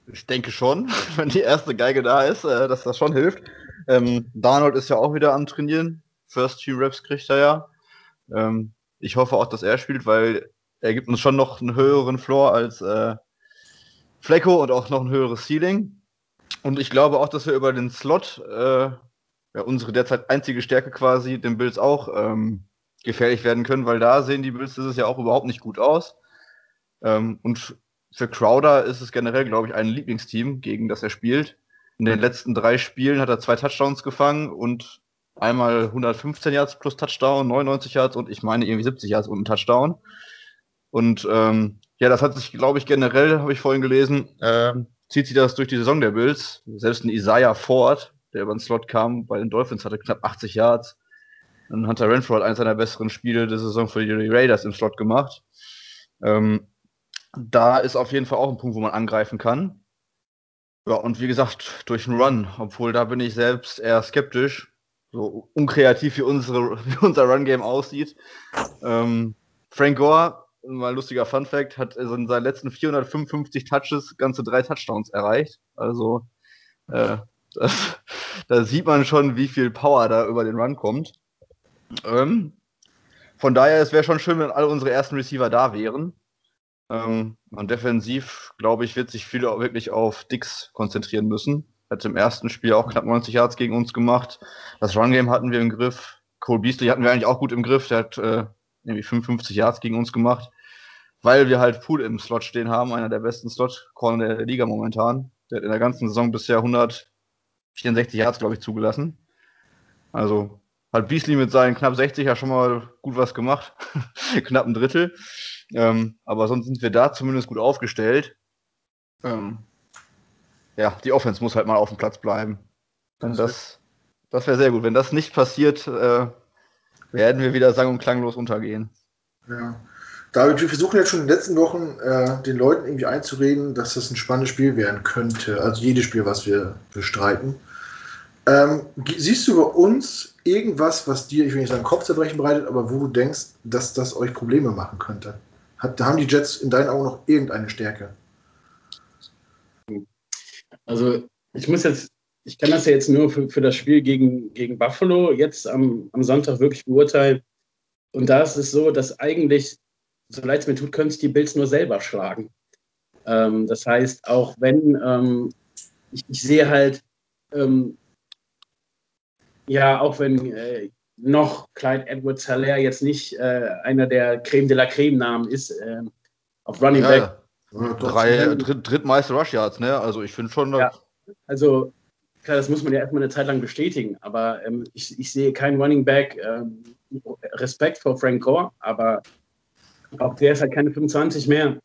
Ich denke schon, wenn die erste Geige da ist, äh, dass das schon hilft. Ähm, Darnold ist ja auch wieder am Trainieren. First Team Reps kriegt er ja. Ähm, ich hoffe auch, dass er spielt, weil er gibt uns schon noch einen höheren Floor als äh, Flecko und auch noch ein höheres Ceiling. Und ich glaube auch, dass wir über den Slot, äh, ja, unsere derzeit einzige Stärke quasi, den Bills auch ähm, gefährlich werden können, weil da sehen die Bills dieses Jahr auch überhaupt nicht gut aus. Ähm, und für Crowder ist es generell, glaube ich, ein Lieblingsteam, gegen das er spielt. In den letzten drei Spielen hat er zwei Touchdowns gefangen und einmal 115 Yards plus Touchdown, 99 Yards und ich meine irgendwie 70 Yards und ein Touchdown. Und ähm, ja, das hat sich, glaube ich, generell, habe ich vorhin gelesen, ähm, zieht sich das durch die Saison der Bills. Selbst ein Isaiah Ford, der über den Slot kam, bei den Dolphins hatte knapp 80 Yards. Und Hunter Renfro hat eines seiner besseren Spiele der Saison für die Raiders im Slot gemacht. Ähm, da ist auf jeden Fall auch ein Punkt, wo man angreifen kann. Ja, und wie gesagt, durch einen Run, obwohl da bin ich selbst eher skeptisch, so unkreativ wie, unsere, wie unser Run-Game aussieht. Ähm, Frank Gore, mal lustiger Fun-Fact, hat also in seinen letzten 455 Touches ganze drei Touchdowns erreicht. Also äh, das, da sieht man schon, wie viel Power da über den Run kommt. Ähm, von daher, es wäre schon schön, wenn alle unsere ersten Receiver da wären. Ähm, und defensiv, glaube ich, wird sich viel wirklich auf Dix konzentrieren müssen. Hat im ersten Spiel auch knapp 90 Yards gegen uns gemacht. Das Run-Game hatten wir im Griff. Cole Beasley hatten wir eigentlich auch gut im Griff. Der hat äh, irgendwie 55 Yards gegen uns gemacht. Weil wir halt Pool im Slot stehen haben, einer der besten Slot-Corner der Liga momentan. Der hat in der ganzen Saison bisher 164 Yards, glaube ich, zugelassen. Also hat Beasley mit seinen knapp 60 ja schon mal gut was gemacht. knapp ein Drittel. Ähm, aber sonst sind wir da zumindest gut aufgestellt. Ähm, ja, die Offense muss halt mal auf dem Platz bleiben. Und das, das wäre sehr gut. Wenn das nicht passiert, äh, werden wir wieder sang- und klanglos untergehen. Ja. David, wir versuchen jetzt schon in den letzten Wochen äh, den Leuten irgendwie einzureden, dass das ein spannendes Spiel werden könnte. Also jedes Spiel, was wir bestreiten. Ähm, siehst du bei uns irgendwas, was dir, ich will nicht sagen Kopfzerbrechen bereitet, aber wo du denkst, dass das euch Probleme machen könnte? Hat, haben die Jets in deinen Augen noch irgendeine Stärke? Also ich muss jetzt, ich kann das ja jetzt nur für, für das Spiel gegen, gegen Buffalo jetzt am, am Sonntag wirklich beurteilen. Und da ist es so, dass eigentlich, so leid es mir tut, können sich die Bills nur selber schlagen. Ähm, das heißt, auch wenn ähm, ich, ich, sehe halt, ähm, ja, auch wenn äh, noch Clyde Edwards Haller jetzt nicht äh, einer der Creme de la Creme Namen ist, äh, auf Running ja, Back. Ja. Drei, dritt, drittmeiste Rush Yards, ne? Also ich finde schon. Ja, also klar, das muss man ja erstmal eine Zeit lang bestätigen, aber ähm, ich, ich, sehe keinen Running Back. Ähm, Respekt vor Frank Gore, aber auch der ist halt keine 25 mehr.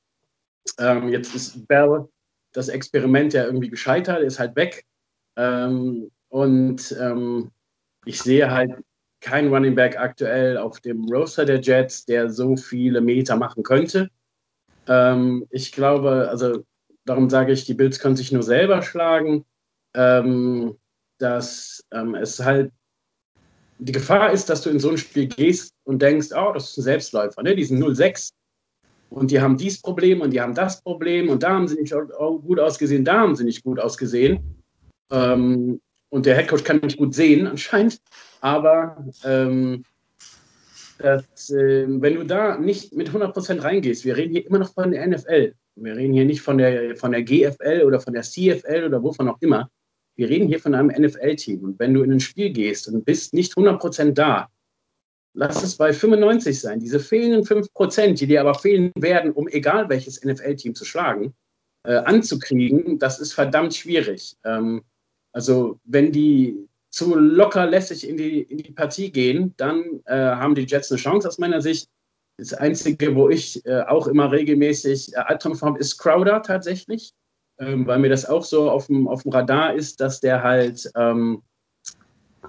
Ähm, jetzt ist Bell das Experiment ja irgendwie gescheitert, ist halt weg. Ähm, und ähm, ich sehe halt kein Running Back aktuell auf dem Roster der Jets, der so viele Meter machen könnte. Ähm, ich glaube, also darum sage ich, die Bills können sich nur selber schlagen. Ähm, dass ähm, es halt die Gefahr ist, dass du in so ein Spiel gehst und denkst, oh, das ist ein Selbstläufer, ne? die sind 0-6 und die haben dies Problem und die haben das Problem und da haben sie nicht gut ausgesehen, da haben sie nicht gut ausgesehen. Ähm, und der Headcoach kann nicht gut sehen anscheinend. Aber ähm, dass, äh, wenn du da nicht mit 100% reingehst, wir reden hier immer noch von der NFL, wir reden hier nicht von der, von der GFL oder von der CFL oder wovon auch immer, wir reden hier von einem NFL-Team und wenn du in ein Spiel gehst und bist nicht 100% da, lass es bei 95 sein, diese fehlenden 5%, die dir aber fehlen werden, um egal welches NFL-Team zu schlagen, äh, anzukriegen, das ist verdammt schwierig. Ähm, also wenn die zu locker lässig in die, in die Partie gehen, dann äh, haben die Jets eine Chance aus meiner Sicht. Das Einzige, wo ich äh, auch immer regelmäßig äh, Albtraum habe, ist Crowder tatsächlich, ähm, weil mir das auch so auf dem, auf dem Radar ist, dass der halt ähm,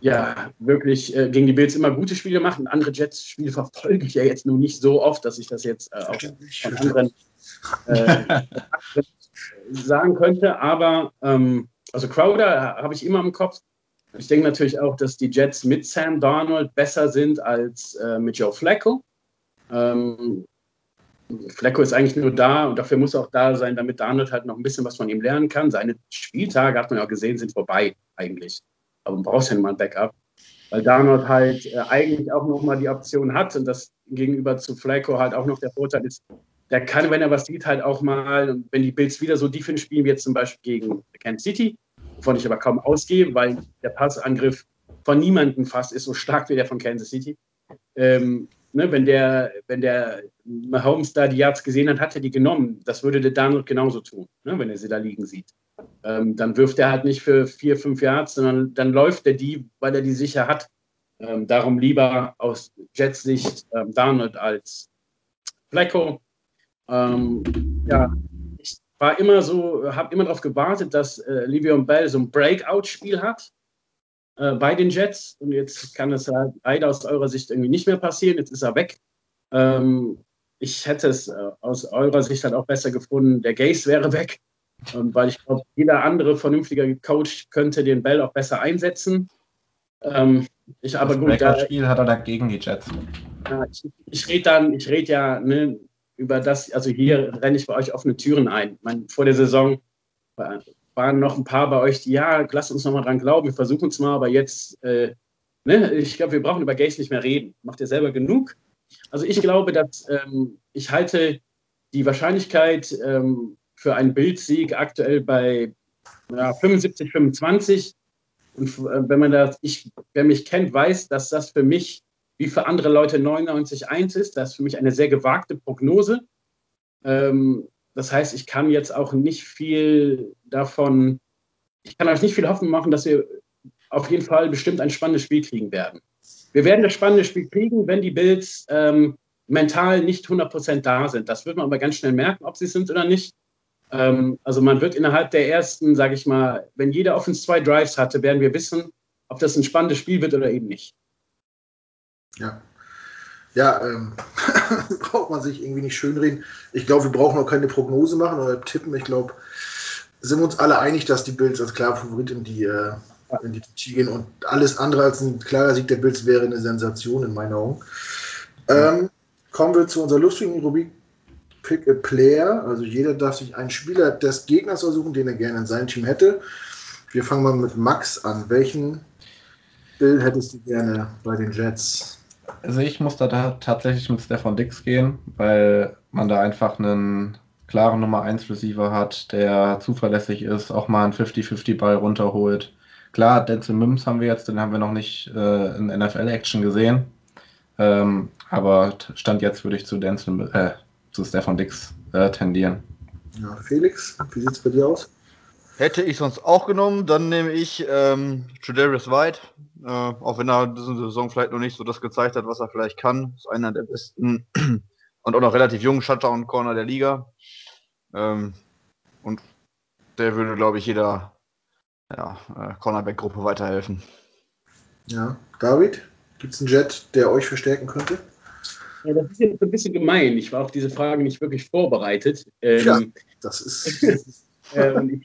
ja wirklich äh, gegen die Bills immer gute Spiele macht. Und andere Jets-Spiele verfolge ich ja jetzt nur nicht so oft, dass ich das jetzt äh, auch von anderen äh, sagen könnte. Aber ähm, also Crowder habe ich immer im Kopf. Ich denke natürlich auch, dass die Jets mit Sam Darnold besser sind als äh, mit Joe Flacco. Ähm, Flacco ist eigentlich nur da und dafür muss er auch da sein, damit Darnold halt noch ein bisschen was von ihm lernen kann. Seine Spieltage, hat man ja auch gesehen, sind vorbei eigentlich. Aber man braucht ja mal ein Backup. weil Darnold halt äh, eigentlich auch nochmal die Option hat und das gegenüber zu Flacco halt auch noch der Vorteil ist, der kann, wenn er was sieht, halt auch mal, wenn die Bills wieder so Defense spielen, wie jetzt zum Beispiel gegen Kansas City, wovon ich aber kaum ausgehe, weil der Passangriff von niemandem fast ist so stark wie der von Kansas City. Ähm, ne, wenn der, wenn der Mahomes da die Yards gesehen hat, hat er die genommen. Das würde der Donald genauso tun, ne, wenn er sie da liegen sieht. Ähm, dann wirft er halt nicht für vier, fünf Yards, sondern dann läuft er die, weil er die sicher hat. Ähm, darum lieber aus Jets Sicht ähm, Donald als Flacco. Ähm, ja, ich war immer so, habe immer darauf gewartet, dass äh, Livion Bell so ein Breakout-Spiel hat äh, bei den Jets. Und jetzt kann es halt leider aus eurer Sicht irgendwie nicht mehr passieren. Jetzt ist er weg. Ähm, ich hätte es äh, aus eurer Sicht halt auch besser gefunden, der Gaze wäre weg. Ähm, weil ich glaube, jeder andere vernünftige Coach könnte den Bell auch besser einsetzen. Ähm, ich aber das gut. Das Spiel hat er dagegen die Jets. Ja, ich, ich rede dann, ich rede ja ne, über das, also hier renne ich bei euch offene Türen ein. Meine, vor der Saison waren noch ein paar bei euch, die, ja, lasst uns noch mal dran glauben, wir versuchen es mal, aber jetzt, äh, ne, ich glaube, wir brauchen über Gays nicht mehr reden. Macht ihr selber genug? Also ich glaube, dass ähm, ich halte die Wahrscheinlichkeit ähm, für einen Bildsieg aktuell bei ja, 75, 25. Und äh, wenn man das, ich, wer mich kennt, weiß, dass das für mich wie für andere Leute 99-1 ist. Das ist für mich eine sehr gewagte Prognose. Ähm, das heißt, ich kann jetzt auch nicht viel davon, ich kann euch nicht viel Hoffnung machen, dass wir auf jeden Fall bestimmt ein spannendes Spiel kriegen werden. Wir werden das spannende Spiel kriegen, wenn die Bills ähm, mental nicht 100% da sind. Das wird man aber ganz schnell merken, ob sie sind oder nicht. Ähm, also man wird innerhalb der ersten, sage ich mal, wenn jeder Offense zwei Drives hatte, werden wir wissen, ob das ein spannendes Spiel wird oder eben nicht. Ja. Ja, ähm, braucht man sich irgendwie nicht schönreden. Ich glaube, wir brauchen auch keine Prognose machen oder tippen. Ich glaube, sind wir uns alle einig, dass die Bills als klare Favorit in die, äh, in die Partie gehen und alles andere als ein klarer Sieg der Bills wäre eine Sensation in meinen Augen. Ähm, kommen wir zu unserer lustigen Rubrik Pick a Player. Also jeder darf sich einen Spieler des Gegners aussuchen, den er gerne in seinem Team hätte. Wir fangen mal mit Max an. Welchen Bill hättest du gerne bei den Jets? Also ich muss da tatsächlich mit Stefan Dix gehen, weil man da einfach einen klaren Nummer 1 Receiver hat, der zuverlässig ist, auch mal einen 50-50 Ball runterholt. Klar, Denzel Mims haben wir jetzt, den haben wir noch nicht äh, in NFL-Action gesehen. Ähm, aber Stand jetzt würde ich zu Denzel, äh, zu Stefan Dix äh, tendieren. Ja, Felix, wie sieht es bei dir aus? Hätte ich sonst auch genommen, dann nehme ich ähm, Jadarius White. Äh, auch wenn er diese Saison vielleicht noch nicht so das gezeigt hat, was er vielleicht kann. Ist einer der besten und auch noch relativ jungen Shutdown-Corner der Liga. Ähm, und der würde, glaube ich, jeder ja, äh, Cornerback-Gruppe weiterhelfen. Ja, David, gibt es einen Jet, der euch verstärken könnte? Ja, das ist jetzt ein bisschen gemein. Ich war auf diese Frage nicht wirklich vorbereitet. Ähm, ja, das ist. Äh,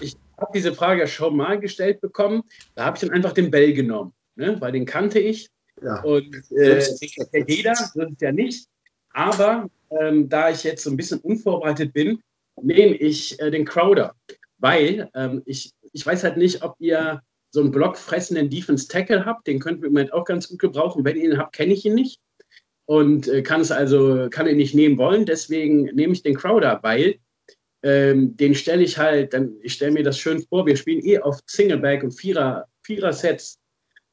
ich, habe diese Frage ja schon mal gestellt bekommen. Da habe ich dann einfach den Bell genommen, ne? weil den kannte ich. Ja. Und äh, ja jeder, so ist ja nicht. Aber ähm, da ich jetzt so ein bisschen unvorbereitet bin, nehme ich äh, den Crowder. Weil ähm, ich, ich weiß halt nicht, ob ihr so einen blockfressenden Defense Tackle habt. Den könnten wir im Moment auch ganz gut gebrauchen. Wenn ihr ihn habt, kenne ich ihn nicht. Und äh, kann es also, kann ihn nicht nehmen wollen. Deswegen nehme ich den Crowder, weil ähm, den stelle ich halt, dann, ich stelle mir das schön vor, wir spielen eh auf Singleback und Vierer, Vierer-Sets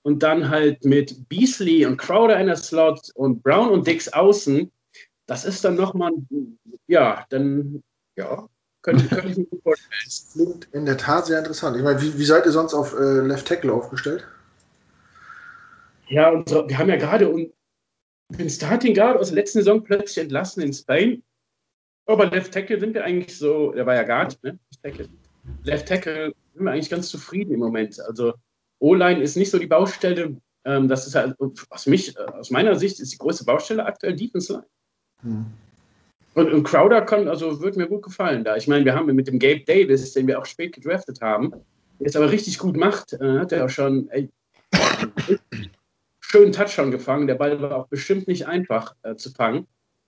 und dann halt mit Beasley und Crowder in der Slot und Brown und Dix außen. Das ist dann nochmal, ja, dann, ja, könnte, könnte ich mir gut vorstellen. Das klingt in der Tat sehr interessant. Ich meine, wie, wie seid ihr sonst auf äh, Left Tackle aufgestellt? Ja, unsere, wir haben ja gerade den Starting Guard aus der letzten Saison plötzlich entlassen in Spain. Aber Left Tackle sind wir eigentlich so, der war ja Guard, ne? Left Tackle sind wir eigentlich ganz zufrieden im Moment. Also O-Line ist nicht so die Baustelle. Ähm, das ist halt, aus, mich, äh, aus meiner Sicht ist die größte Baustelle aktuell Defense Line. Hm. Und, und, Crowder kann, also wird mir gut gefallen da. Ich meine, wir haben mit dem Gabe Davis, den wir auch spät gedraftet haben, der es aber richtig gut macht, äh, hat er auch schon ey, schönen Touchdown gefangen. Der Ball war auch bestimmt nicht einfach äh, zu fangen.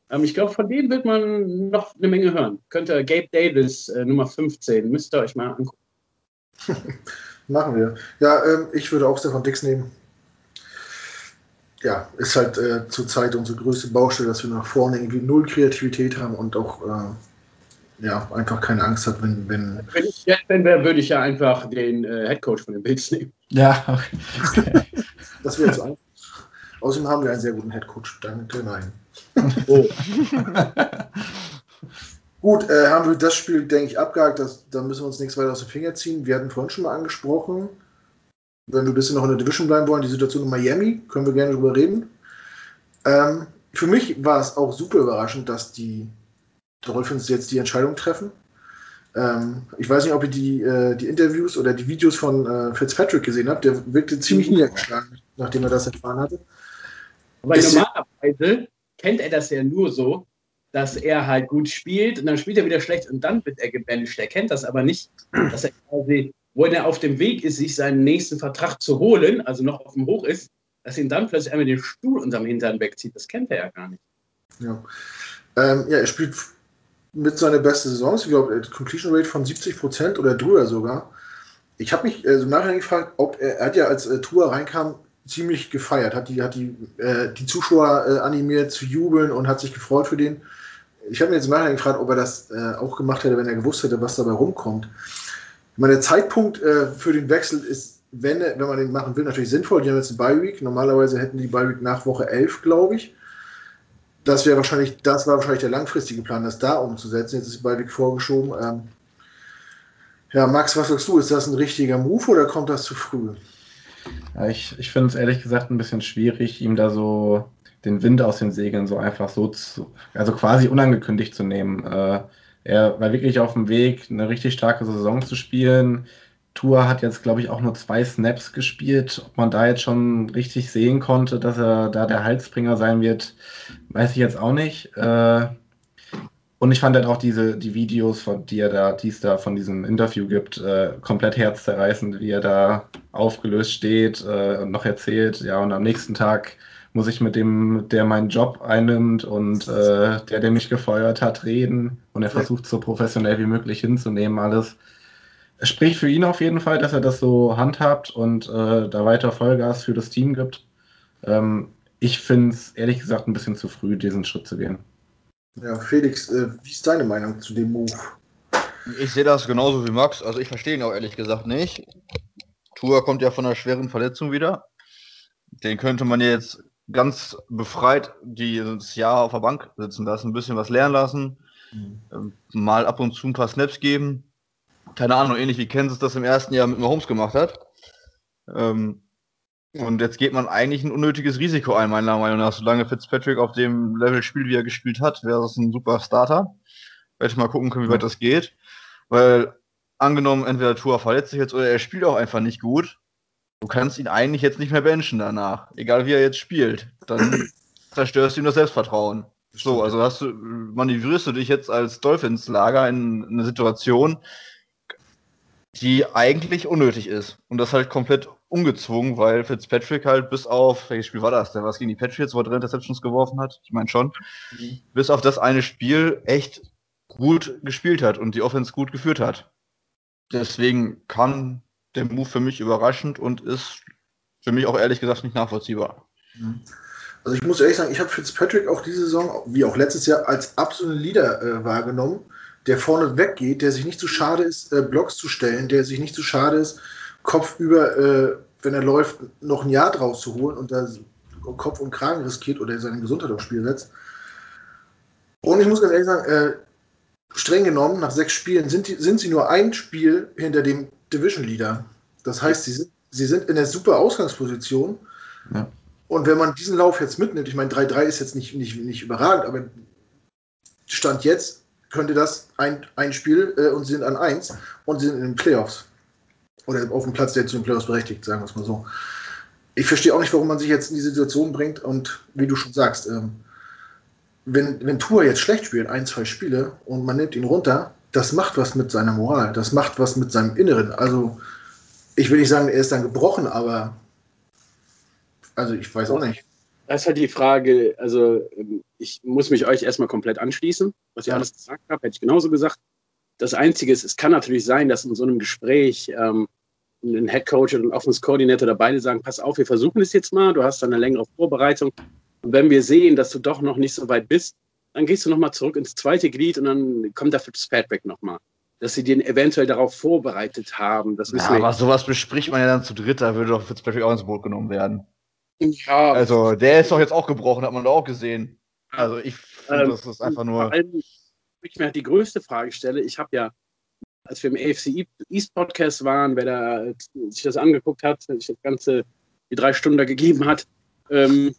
Ähm, ich glaube, von denen wird man noch eine Menge hören. Könnte Gabe Davis, äh, Nummer 15, müsst ihr euch mal angucken. Machen wir. Ja, ähm, ich würde auch Stefan Dix nehmen. Ja, ist halt äh, zurzeit unsere größte Baustelle, dass wir nach vorne irgendwie null Kreativität haben und auch äh, ja, einfach keine Angst hat, wenn. Wenn, wenn ich Fan wäre, würde ich ja einfach den äh, Headcoach von den Bills nehmen. Ja, okay. das wäre jetzt einfach. Außerdem haben wir einen sehr guten Headcoach. Danke, nein. Oh. Gut, äh, haben wir das Spiel, denke ich, abgehakt. Das, da müssen wir uns nichts weiter aus den Finger ziehen. Wir hatten vorhin schon mal angesprochen, wenn wir ein bisschen noch in der Division bleiben wollen, die Situation in Miami, können wir gerne drüber reden. Ähm, für mich war es auch super überraschend, dass die Dolphins jetzt die Entscheidung treffen. Ähm, ich weiß nicht, ob ihr die, äh, die Interviews oder die Videos von äh, Fitzpatrick gesehen habt. Der wirkte ziemlich niedergeschlagen, nachdem er das erfahren hatte. Aber normalerweise kennt er das ja nur so, dass er halt gut spielt und dann spielt er wieder schlecht und dann wird er gebancht. Er kennt das aber nicht, dass er quasi, wo er auf dem Weg ist, sich seinen nächsten Vertrag zu holen, also noch auf dem Hoch ist, dass ihn dann plötzlich einmal den Stuhl unterm Hintern wegzieht. Das kennt er ja gar nicht. Ja, ähm, ja er spielt mit seiner besten Saison, ich glaube, Completion Rate von 70 Prozent oder drüber sogar. Ich habe mich äh, nachher gefragt, ob er, er hat ja als äh, Tour reinkam, ziemlich gefeiert, hat die, hat die, äh, die Zuschauer äh, animiert zu jubeln und hat sich gefreut für den ich habe mir jetzt im Nachhinein gefragt, ob er das äh, auch gemacht hätte, wenn er gewusst hätte, was dabei rumkommt. Ich meine, der Zeitpunkt äh, für den Wechsel ist, wenn, wenn man den machen will, natürlich sinnvoll. Die haben jetzt eine Bye-Week. Normalerweise hätten die Bye-Week nach Woche 11, glaube ich. Das wäre wahrscheinlich, das war wahrscheinlich der langfristige Plan, das da umzusetzen. Jetzt ist die Bye-Week vorgeschoben. Ähm, ja, Max, was sagst du? Ist das ein richtiger Move oder kommt das zu früh? Ich ich finde es ehrlich gesagt ein bisschen schwierig, ihm da so den Wind aus den Segeln so einfach so zu, also quasi unangekündigt zu nehmen. Äh, er war wirklich auf dem Weg, eine richtig starke Saison zu spielen. Tour hat jetzt, glaube ich, auch nur zwei Snaps gespielt. Ob man da jetzt schon richtig sehen konnte, dass er da der Halsbringer sein wird, weiß ich jetzt auch nicht. Äh, und ich fand halt auch diese, die Videos, von, die er da, die es da von diesem Interview gibt, äh, komplett herzzerreißend, wie er da aufgelöst steht äh, und noch erzählt, ja, und am nächsten Tag muss ich mit dem, der meinen Job einnimmt und äh, der, der mich gefeuert hat, reden. Und er versucht so professionell wie möglich hinzunehmen alles. Es spricht für ihn auf jeden Fall, dass er das so handhabt und äh, da weiter Vollgas für das Team gibt. Ähm, ich finde es ehrlich gesagt ein bisschen zu früh, diesen Schritt zu gehen. Ja, Felix, äh, wie ist deine Meinung zu dem Move? Ich sehe das genauso wie Max. Also ich verstehe ihn auch ehrlich gesagt nicht. Tour kommt ja von einer schweren Verletzung wieder. Den könnte man jetzt ganz befreit dieses Jahr auf der Bank sitzen lassen, ein bisschen was lernen lassen, mhm. mal ab und zu ein paar Snaps geben. Keine Ahnung, ähnlich wie Kansas das im ersten Jahr mit Mahomes gemacht hat. Ähm, und jetzt geht man eigentlich ein unnötiges Risiko ein, meiner Meinung nach. Solange Fitzpatrick auf dem Level spielt, wie er gespielt hat, wäre das ein super Starter. Werde ich mal gucken können, wie weit das geht. Weil angenommen, entweder Tour verletzt sich jetzt oder er spielt auch einfach nicht gut, Du kannst ihn eigentlich jetzt nicht mehr benchen danach, egal wie er jetzt spielt. Dann zerstörst du ihm das Selbstvertrauen. So, also hast du, manövrierst du dich jetzt als Dolphins-Lager in eine Situation, die eigentlich unnötig ist. Und das halt komplett ungezwungen, weil Fitzpatrick halt bis auf, welches Spiel war das Der Was gegen die Patriots, wo er drei Interceptions geworfen hat? Ich meine schon. Mhm. Bis auf das eine Spiel echt gut gespielt hat und die Offense gut geführt hat. Deswegen kann der Move für mich überraschend und ist für mich auch ehrlich gesagt nicht nachvollziehbar. Mhm. Also ich muss ehrlich sagen, ich habe Fitzpatrick auch diese Saison, wie auch letztes Jahr, als absoluten Leader äh, wahrgenommen, der vorne weggeht, der sich nicht zu schade ist, äh, Blocks zu stellen, der sich nicht zu schade ist, Kopf über, äh, wenn er läuft, noch ein Jahr draus zu holen und da Kopf und Kragen riskiert oder seine Gesundheit aufs Spiel setzt. Und ich muss ganz ehrlich sagen, äh, streng genommen, nach sechs Spielen sind, die, sind sie nur ein Spiel hinter dem Division Leader. Das heißt, sie sind, sie sind in der super Ausgangsposition. Ja. Und wenn man diesen Lauf jetzt mitnimmt, ich meine, 3-3 ist jetzt nicht, nicht, nicht überragend, aber Stand jetzt könnte das ein, ein Spiel äh, und sie sind an 1 und sie sind in den Playoffs. Oder auf dem Platz, der zu den Playoffs berechtigt, sagen wir es mal so. Ich verstehe auch nicht, warum man sich jetzt in die Situation bringt und wie du schon sagst, ähm, wenn, wenn Tour jetzt schlecht spielt, ein, zwei Spiele und man nimmt ihn runter, das macht was mit seiner Moral, das macht was mit seinem Inneren. Also, ich will nicht sagen, er ist dann gebrochen, aber also ich weiß auch nicht. Das ist halt die Frage, also ich muss mich euch erstmal komplett anschließen. Was ihr ja. alles gesagt habt, hätte ich genauso gesagt. Das Einzige ist, es kann natürlich sein, dass in so einem Gespräch ähm, ein Head Coach und ein Offense Coordinator oder beide sagen, pass auf, wir versuchen es jetzt mal, du hast dann eine längere Vorbereitung. Und wenn wir sehen, dass du doch noch nicht so weit bist, dann gehst du nochmal zurück ins zweite Glied und dann kommt dafür das Fatback nochmal. Dass sie den eventuell darauf vorbereitet haben. Das ja, aber sowas bespricht man ja dann zu dritt, da würde doch Fitzpatrick auch ins Boot genommen werden. Ja. Also, der ist doch jetzt auch gebrochen, hat man doch auch gesehen. Also, ich finde, ähm, das ist einfach nur. Vor allem, ich mir halt die größte Frage stelle, ich habe ja als wir im AFC East Podcast waren, wer da sich das angeguckt hat, sich das Ganze die drei Stunden da gegeben hat, ähm,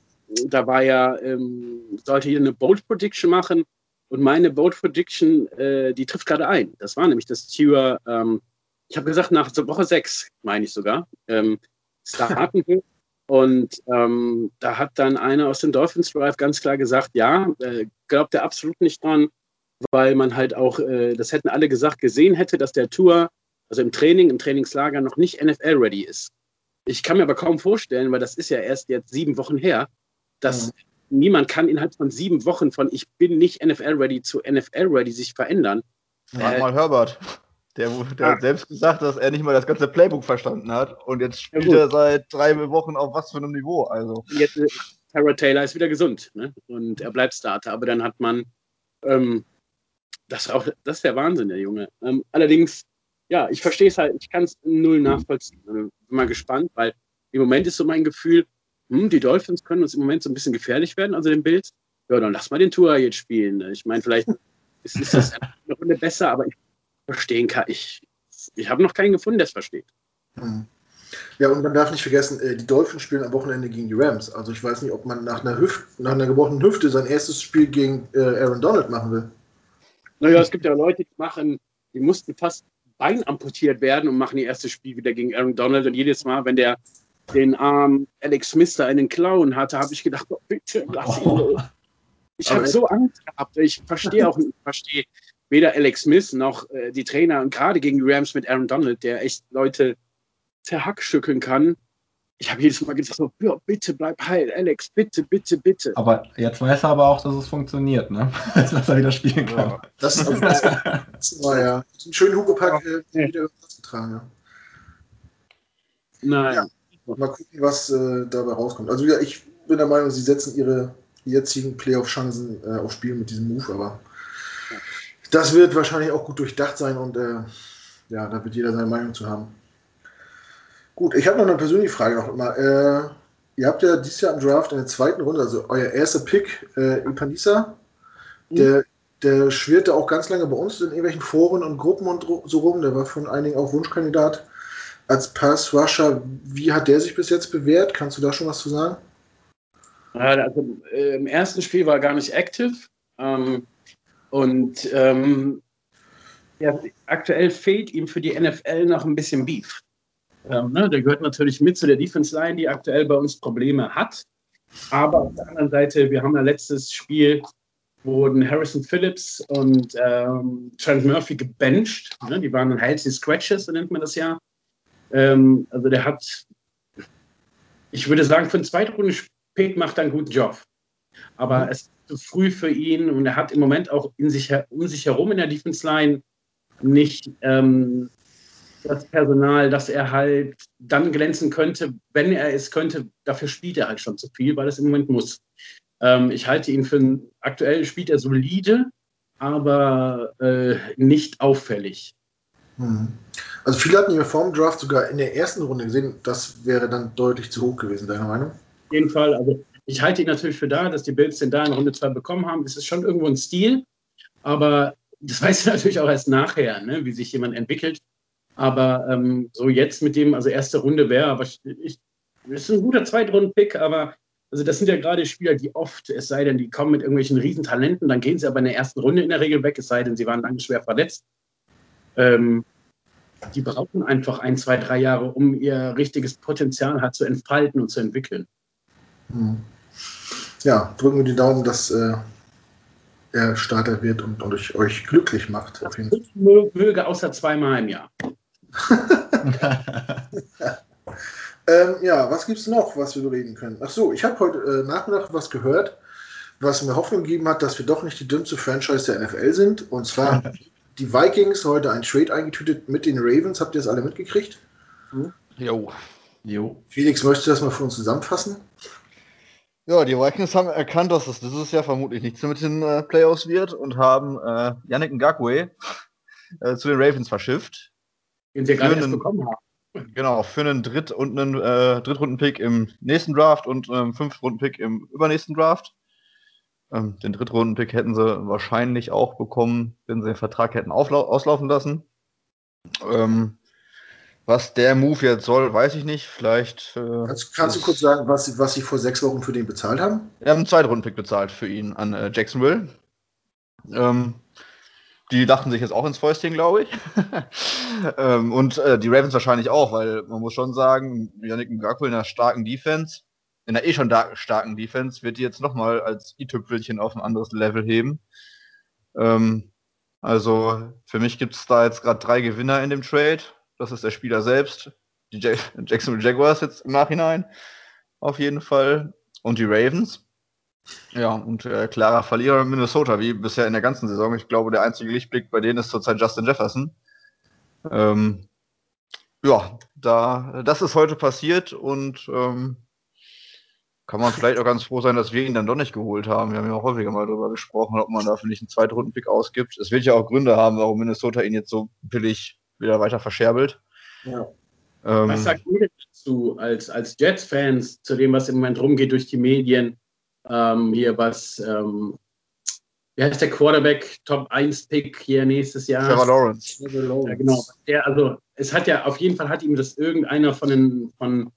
da war ja, ähm, sollte hier eine Bold Prediction machen und meine Bold Prediction, äh, die trifft gerade ein. Das war nämlich das Tour, ähm, ich habe gesagt, nach Woche 6, meine ich sogar, ähm, starten wir. Und ähm, da hat dann einer aus dem Dolphins Drive ganz klar gesagt, ja, äh, glaubt er absolut nicht dran, weil man halt auch, äh, das hätten alle gesagt, gesehen hätte, dass der Tour, also im Training, im Trainingslager noch nicht NFL-ready ist. Ich kann mir aber kaum vorstellen, weil das ist ja erst jetzt sieben Wochen her, dass mhm. niemand kann innerhalb von sieben Wochen von ich bin nicht NFL-ready zu NFL-ready sich verändern. Frag äh, mal Herbert. Der, der ah. hat selbst gesagt, dass er nicht mal das ganze Playbook verstanden hat und jetzt spielt ja, er seit drei Wochen auf was für einem Niveau. Also. Jetzt, äh, Tara Taylor ist wieder gesund ne? und er bleibt Starter, aber dann hat man ähm, das, das ist der Wahnsinn, der Junge. Ähm, allerdings, ja, ich verstehe es halt, ich kann es null nachvollziehen. Also, bin mal gespannt, weil im Moment ist so mein Gefühl, hm, die Dolphins können uns im Moment so ein bisschen gefährlich werden, also den Bild. Ja, dann lass mal den Tour jetzt spielen. Ich meine, vielleicht ist, ist das eine Runde besser, aber ich verstehen kann. Ich, ich habe noch keinen gefunden, der es versteht. Hm. Ja, und man darf nicht vergessen, äh, die Dolphins spielen am Wochenende gegen die Rams. Also ich weiß nicht, ob man nach einer, Hüft, nach einer gebrochenen Hüfte sein erstes Spiel gegen äh, Aaron Donald machen will. Naja, es gibt ja Leute, die machen, die mussten fast Bein amputiert werden und machen ihr erstes Spiel wieder gegen Aaron Donald. Und jedes Mal, wenn der den Arm Alex Smith da in den Klauen hatte, habe ich gedacht, oh, bitte lass ihn. Oh. Ich habe so Angst gehabt. Ich verstehe auch nicht, verstehe weder Alex Smith noch äh, die Trainer und gerade gegen die Rams mit Aaron Donald, der echt Leute zerhackstückeln kann ich habe jedes Mal gesagt, so, ja, bitte bleib heil, Alex, bitte, bitte, bitte. Aber jetzt weiß er aber auch, dass es funktioniert, ne? dass er wieder spielen kann. Ja, das, ist, das, das war ja ein schönen Hugepack äh, wieder getragen. Ja. Nein. Ja, mal gucken, was äh, dabei rauskommt. Also ja, ich bin der Meinung, sie setzen ihre jetzigen Playoff-Chancen äh, aufs Spiel mit diesem Move, aber das wird wahrscheinlich auch gut durchdacht sein und äh, ja, da wird jeder seine Meinung zu haben. Gut, ich habe noch eine persönliche Frage noch immer. Äh, ihr habt ja dieses Jahr im Draft in der zweiten Runde, also euer erster Pick, äh, Ipanisa, mhm. der, der schwirrte auch ganz lange bei uns in irgendwelchen Foren und Gruppen und so rum. Der war von einigen auch Wunschkandidat als Pass-Rusher. Wie hat der sich bis jetzt bewährt? Kannst du da schon was zu sagen? Also, äh, Im ersten Spiel war er gar nicht active. Ähm, und ähm, ja, aktuell fehlt ihm für die NFL noch ein bisschen Beef. Ähm, ne, der gehört natürlich mit zu der Defense Line, die aktuell bei uns Probleme hat. Aber auf der anderen Seite, wir haben ja letztes Spiel, wurden Harrison Phillips und ähm, Trent Murphy gebencht. Ne, die waren healthy Scratches, so nennt man das ja. Ähm, also der hat, ich würde sagen, für einen Zweitrunden-Pick macht er einen guten Job. Aber mhm. es ist zu früh für ihn und er hat im Moment auch in sich, um sich herum in der Defense Line nicht ähm, das Personal, dass er halt dann glänzen könnte, wenn er es könnte. Dafür spielt er halt schon zu viel, weil es im Moment muss. Ähm, ich halte ihn für aktuell spielt er solide, aber äh, nicht auffällig. Hm. Also viele hatten ihn vor dem Draft sogar in der ersten Runde gesehen. Das wäre dann deutlich zu hoch gewesen, deiner Meinung? Auf jeden Fall. Also ich halte ihn natürlich für da, dass die Bills den da in Runde 2 bekommen haben. Es ist schon irgendwo ein Stil, aber das weißt du natürlich auch erst nachher, ne, wie sich jemand entwickelt. Aber ähm, so jetzt mit dem, also erste Runde wäre, aber ich, ist ein guter Zweitrunden-Pick, aber also das sind ja gerade Spieler, die oft, es sei denn, die kommen mit irgendwelchen Riesentalenten, dann gehen sie aber in der ersten Runde in der Regel weg, es sei denn, sie waren lange schwer verletzt. Ähm, die brauchen einfach ein, zwei, drei Jahre, um ihr richtiges Potenzial halt zu entfalten und zu entwickeln. Hm. Ja, drücken wir die Daumen, dass äh, er Starter wird und, und euch, euch glücklich macht. Auf jeden Fall. Möge außer zweimal im Jahr. ähm, ja, was gibt es noch, was wir bereden können? Ach so, ich habe heute äh, Nachmittag was gehört, was mir Hoffnung gegeben hat, dass wir doch nicht die dümmste Franchise der NFL sind. Und zwar die Vikings heute ein Trade eingetütet mit den Ravens. Habt ihr das alle mitgekriegt? Jo. jo. Felix, möchtest du das mal für uns zusammenfassen? Ja, die Vikings haben erkannt, dass es dieses Jahr vermutlich nichts mit den äh, Playoffs wird und haben äh, Yannick Ngakwe äh, zu den Ravens verschifft. Den sie gerade erst bekommen haben. Genau, für einen Dritt- und einen äh, Drittrunden-Pick im nächsten Draft und einen Fünftrunden-Pick im übernächsten Draft. Ähm, den Drittrunden-Pick hätten sie wahrscheinlich auch bekommen, wenn sie den Vertrag hätten auslaufen lassen. Ähm, was der Move jetzt soll, weiß ich nicht. Vielleicht. Äh, kannst, kannst du kurz sagen, was, was sie vor sechs Wochen für den bezahlt haben? Wir haben einen Zweitrunden-Pick bezahlt für ihn an äh, Jacksonville. Ähm, die lachten sich jetzt auch ins Fäustchen, glaube ich. ähm, und äh, die Ravens wahrscheinlich auch, weil man muss schon sagen, Yannick Ngakwe in einer starken Defense, in einer eh schon starken Defense, wird die jetzt nochmal als i-Tüpfelchen auf ein anderes Level heben. Ähm, also für mich gibt es da jetzt gerade drei Gewinner in dem Trade. Das ist der Spieler selbst, die Jacksonville Jaguars jetzt im Nachhinein auf jeden Fall und die Ravens. Ja, und äh, klarer Verlierer Minnesota, wie bisher in der ganzen Saison. Ich glaube, der einzige Lichtblick bei denen ist zurzeit Justin Jefferson. Ähm, ja, da, das ist heute passiert und ähm, kann man vielleicht auch ganz froh sein, dass wir ihn dann doch nicht geholt haben. Wir haben ja auch häufiger mal darüber gesprochen, ob man dafür nicht einen Zweitrunden-Pick ausgibt. Es wird ja auch Gründe haben, warum Minnesota ihn jetzt so billig wieder weiter verscherbelt. Ja. Ähm, was sagt ihr dazu als, als Jets-Fans zu dem, was im Moment rumgeht durch die Medien? Ähm, hier was, ähm, wie heißt der Quarterback, Top 1 Pick hier nächstes Jahr? Trevor Lawrence. Trevor Lawrence. Ja, genau. Der, also, es hat ja auf jeden Fall hat ihm das irgendeiner von den, von,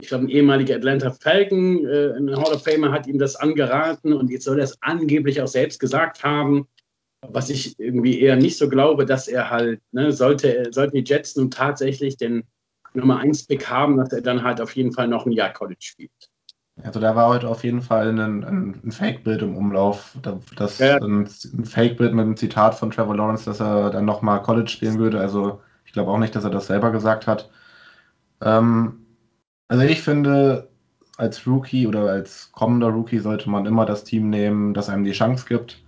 ich glaube, ein ehemaliger Atlanta Falcon, äh, ein Hall of Famer, hat ihm das angeraten und jetzt soll er es angeblich auch selbst gesagt haben. Was ich irgendwie eher nicht so glaube, dass er halt, ne, sollte, sollten die Jets nun tatsächlich den Nummer 1 Pick haben, dass er dann halt auf jeden Fall noch ein Jahr College spielt. Also da war heute auf jeden Fall ein, ein, ein Fake-Bild im Umlauf. Das, ja. ein, ein Fake-Bild mit einem Zitat von Trevor Lawrence, dass er dann nochmal College spielen würde. Also ich glaube auch nicht, dass er das selber gesagt hat. Ähm, also ich finde, als Rookie oder als kommender Rookie sollte man immer das Team nehmen, das einem die Chance gibt.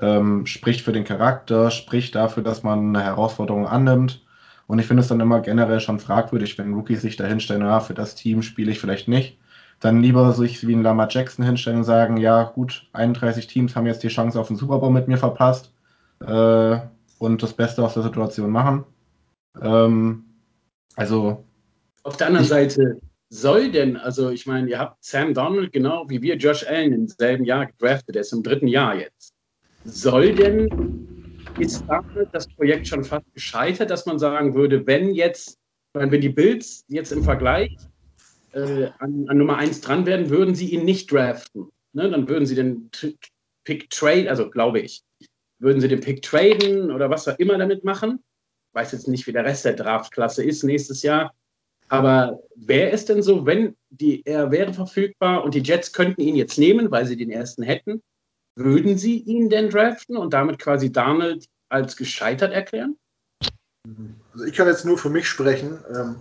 Ähm, spricht für den Charakter, spricht dafür, dass man eine Herausforderung annimmt. Und ich finde es dann immer generell schon fragwürdig, wenn Rookies sich da hinstellen, ja, für das Team spiele ich vielleicht nicht dann lieber sich wie ein Lama Jackson hinstellen und sagen, ja gut, 31 Teams haben jetzt die Chance auf den Super Bowl mit mir verpasst äh, und das Beste aus der Situation machen. Ähm, also auf der anderen Seite soll denn, also ich meine, ihr habt Sam Donald genau wie wir Josh Allen im selben Jahr gedraftet, der ist im dritten Jahr jetzt. Soll denn, ist damit das Projekt schon fast gescheitert, dass man sagen würde, wenn jetzt, wenn die Bills jetzt im Vergleich äh, an, an, Nummer 1 dran werden, würden sie ihn nicht draften. Ne? Dann würden sie den Pick trade, also glaube ich, würden sie den Pick traden oder was auch immer damit machen. Weiß jetzt nicht, wie der Rest der Draftklasse ist nächstes Jahr. Aber wäre es denn so, wenn die, er wäre verfügbar und die Jets könnten ihn jetzt nehmen, weil sie den ersten hätten, würden sie ihn denn draften und damit quasi Donald als gescheitert erklären? Also ich kann jetzt nur für mich sprechen. Ähm,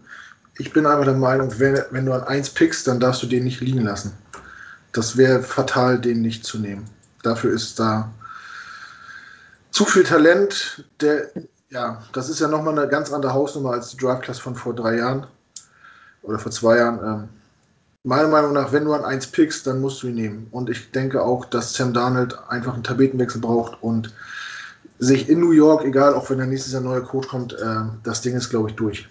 ich bin einfach der Meinung, wenn, wenn du an 1 pickst, dann darfst du den nicht liegen lassen. Das wäre fatal, den nicht zu nehmen. Dafür ist da zu viel Talent. Der, ja, das ist ja nochmal eine ganz andere Hausnummer als die Draft Class von vor drei Jahren oder vor zwei Jahren. Ähm, meiner Meinung nach, wenn du an 1 pickst, dann musst du ihn nehmen. Und ich denke auch, dass Sam Darnold einfach einen Tapetenwechsel braucht und sich in New York, egal auch wenn der nächstes Jahr neuer Coach kommt, äh, das Ding ist, glaube ich, durch.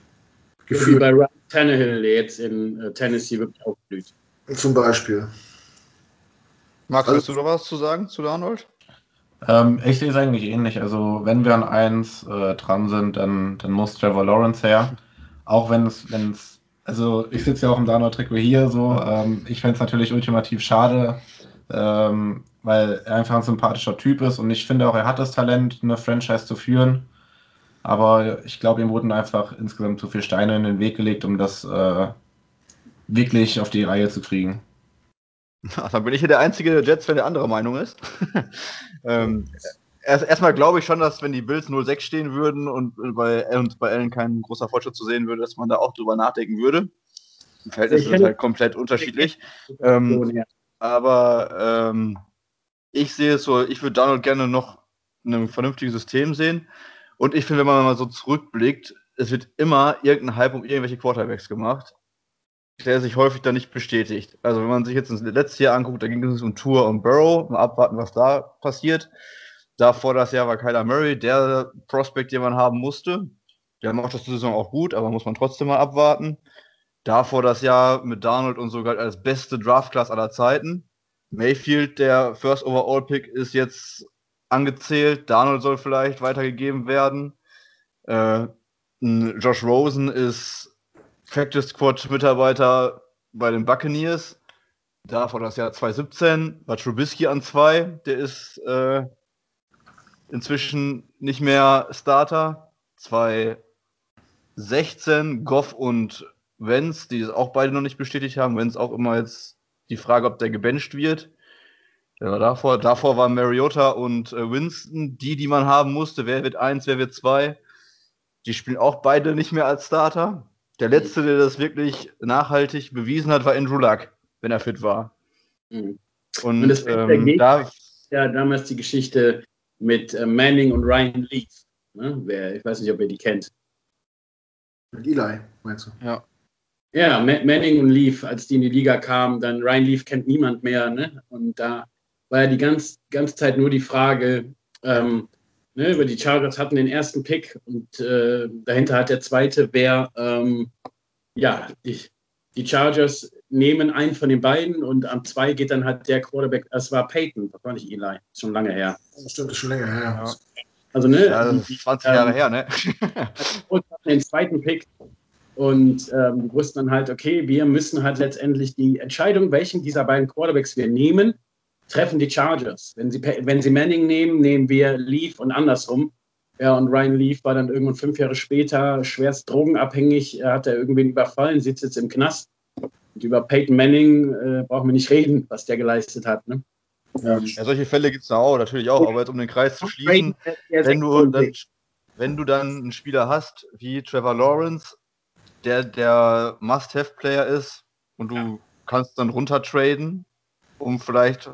Gefühlt. Wie bei Tannehill, jetzt in äh, Tennessee wirklich aufblüht. Zum Beispiel. Max, also, hast du noch was zu sagen zu Arnold? Ähm, ich sehe es eigentlich ähnlich. Also, wenn wir an 1 äh, dran sind, dann, dann muss Trevor Lawrence her. Auch wenn es, wenn es, also ich sitze ja auch im Darnold-Trikot hier so. Ähm, ich fände es natürlich ultimativ schade, ähm, weil er einfach ein sympathischer Typ ist und ich finde auch, er hat das Talent, eine Franchise zu führen. Aber ich glaube, ihm wurden einfach insgesamt zu viele Steine in den Weg gelegt, um das äh, wirklich auf die Reihe zu kriegen. Ach, dann bin ich hier der einzige Jets-Fan, der anderer Meinung ist. ähm, erst, erstmal glaube ich schon, dass wenn die Bills 0-6 stehen würden und bei, und bei Allen kein großer Fortschritt zu sehen würde, dass man da auch drüber nachdenken würde. Die Verhältnisse sind halt komplett unterschiedlich. Ähm, aber ähm, ich sehe es so, ich würde Donald gerne noch in einem vernünftigen System sehen. Und ich finde, wenn man mal so zurückblickt, es wird immer irgendein Hype um irgendwelche Quarterbacks gemacht, der sich häufig dann nicht bestätigt. Also wenn man sich jetzt das letzte Jahr anguckt, da ging es um Tour und Burrow, mal abwarten, was da passiert. Davor das Jahr war Kyler Murray, der Prospect, den man haben musste. Der macht das Saison auch gut, aber muss man trotzdem mal abwarten. Davor das Jahr mit Darnold und sogar als beste Draft-Class aller Zeiten. Mayfield, der First Overall Pick, ist jetzt angezählt. Darnold soll vielleicht weitergegeben werden. Äh, Josh Rosen ist Practice Squad Mitarbeiter bei den Buccaneers. Davor das Jahr 2017 war Trubisky an zwei. Der ist äh, inzwischen nicht mehr Starter. 2016 Goff und Wenz, die es auch beide noch nicht bestätigt haben. Wenz auch immer jetzt die Frage, ob der gebencht wird. War davor. Davor waren Mariota und äh, Winston, die, die man haben musste. Wer wird eins, wer wird zwei? Die spielen auch beide nicht mehr als Starter. Der letzte, der das wirklich nachhaltig bewiesen hat, war Andrew Luck, wenn er fit war. Mhm. Und, und das ähm, da ja damals die Geschichte mit äh, Manning und Ryan Leaf. Ne? Wer, ich weiß nicht, ob ihr die kennt. Mit Eli, meinst du? Ja. Ja, Manning und Leaf, als die in die Liga kamen, dann Ryan Leaf kennt niemand mehr. Ne? Und da war ja die ganze, ganze Zeit nur die Frage, ähm, ne, über die Chargers hatten den ersten Pick und äh, dahinter hat der zweite, wer, ähm, ja, die, die Chargers nehmen einen von den beiden und am zwei geht dann halt der Quarterback, das war Peyton, das war nicht Eli, ist schon lange her. Das stimmt, ist schon länger her. Ja. Also, ne? Ja, das ist 20 Jahre ähm, her, ne? den zweiten Pick und ähm, die wussten dann halt, okay, wir müssen halt letztendlich die Entscheidung, welchen dieser beiden Quarterbacks wir nehmen, treffen die Chargers. Wenn sie, wenn sie Manning nehmen, nehmen wir Leaf und andersrum. Ja, und Ryan Leaf war dann irgendwann fünf Jahre später schwerst drogenabhängig, er hat er irgendwen überfallen, sitzt jetzt im Knast. Und über Peyton Manning äh, brauchen wir nicht reden, was der geleistet hat. Ne? Ja. ja solche Fälle gibt es auch, natürlich auch, aber jetzt um den Kreis zu schließen, wenn du, dann, wenn du dann einen Spieler hast wie Trevor Lawrence, der der Must-Have-Player ist und du kannst dann runtertraden, um vielleicht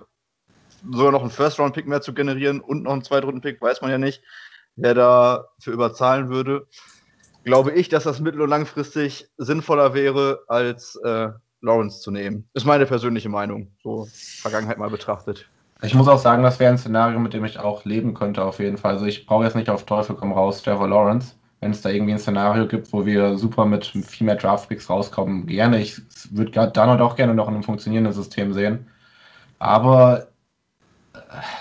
sogar noch einen First-Round-Pick mehr zu generieren und noch einen Zweitrunden-Pick, weiß man ja nicht, wer da für überzahlen würde. Glaube ich, dass das mittel- und langfristig sinnvoller wäre, als äh, Lawrence zu nehmen. Ist meine persönliche Meinung, so Vergangenheit mal betrachtet. Ich muss auch sagen, das wäre ein Szenario, mit dem ich auch leben könnte, auf jeden Fall. Also ich brauche jetzt nicht auf Teufel komm raus, Trevor Lawrence wenn es da irgendwie ein Szenario gibt, wo wir super mit viel mehr Draftpicks rauskommen, gerne. Ich würde Donald auch gerne noch in einem funktionierenden System sehen. Aber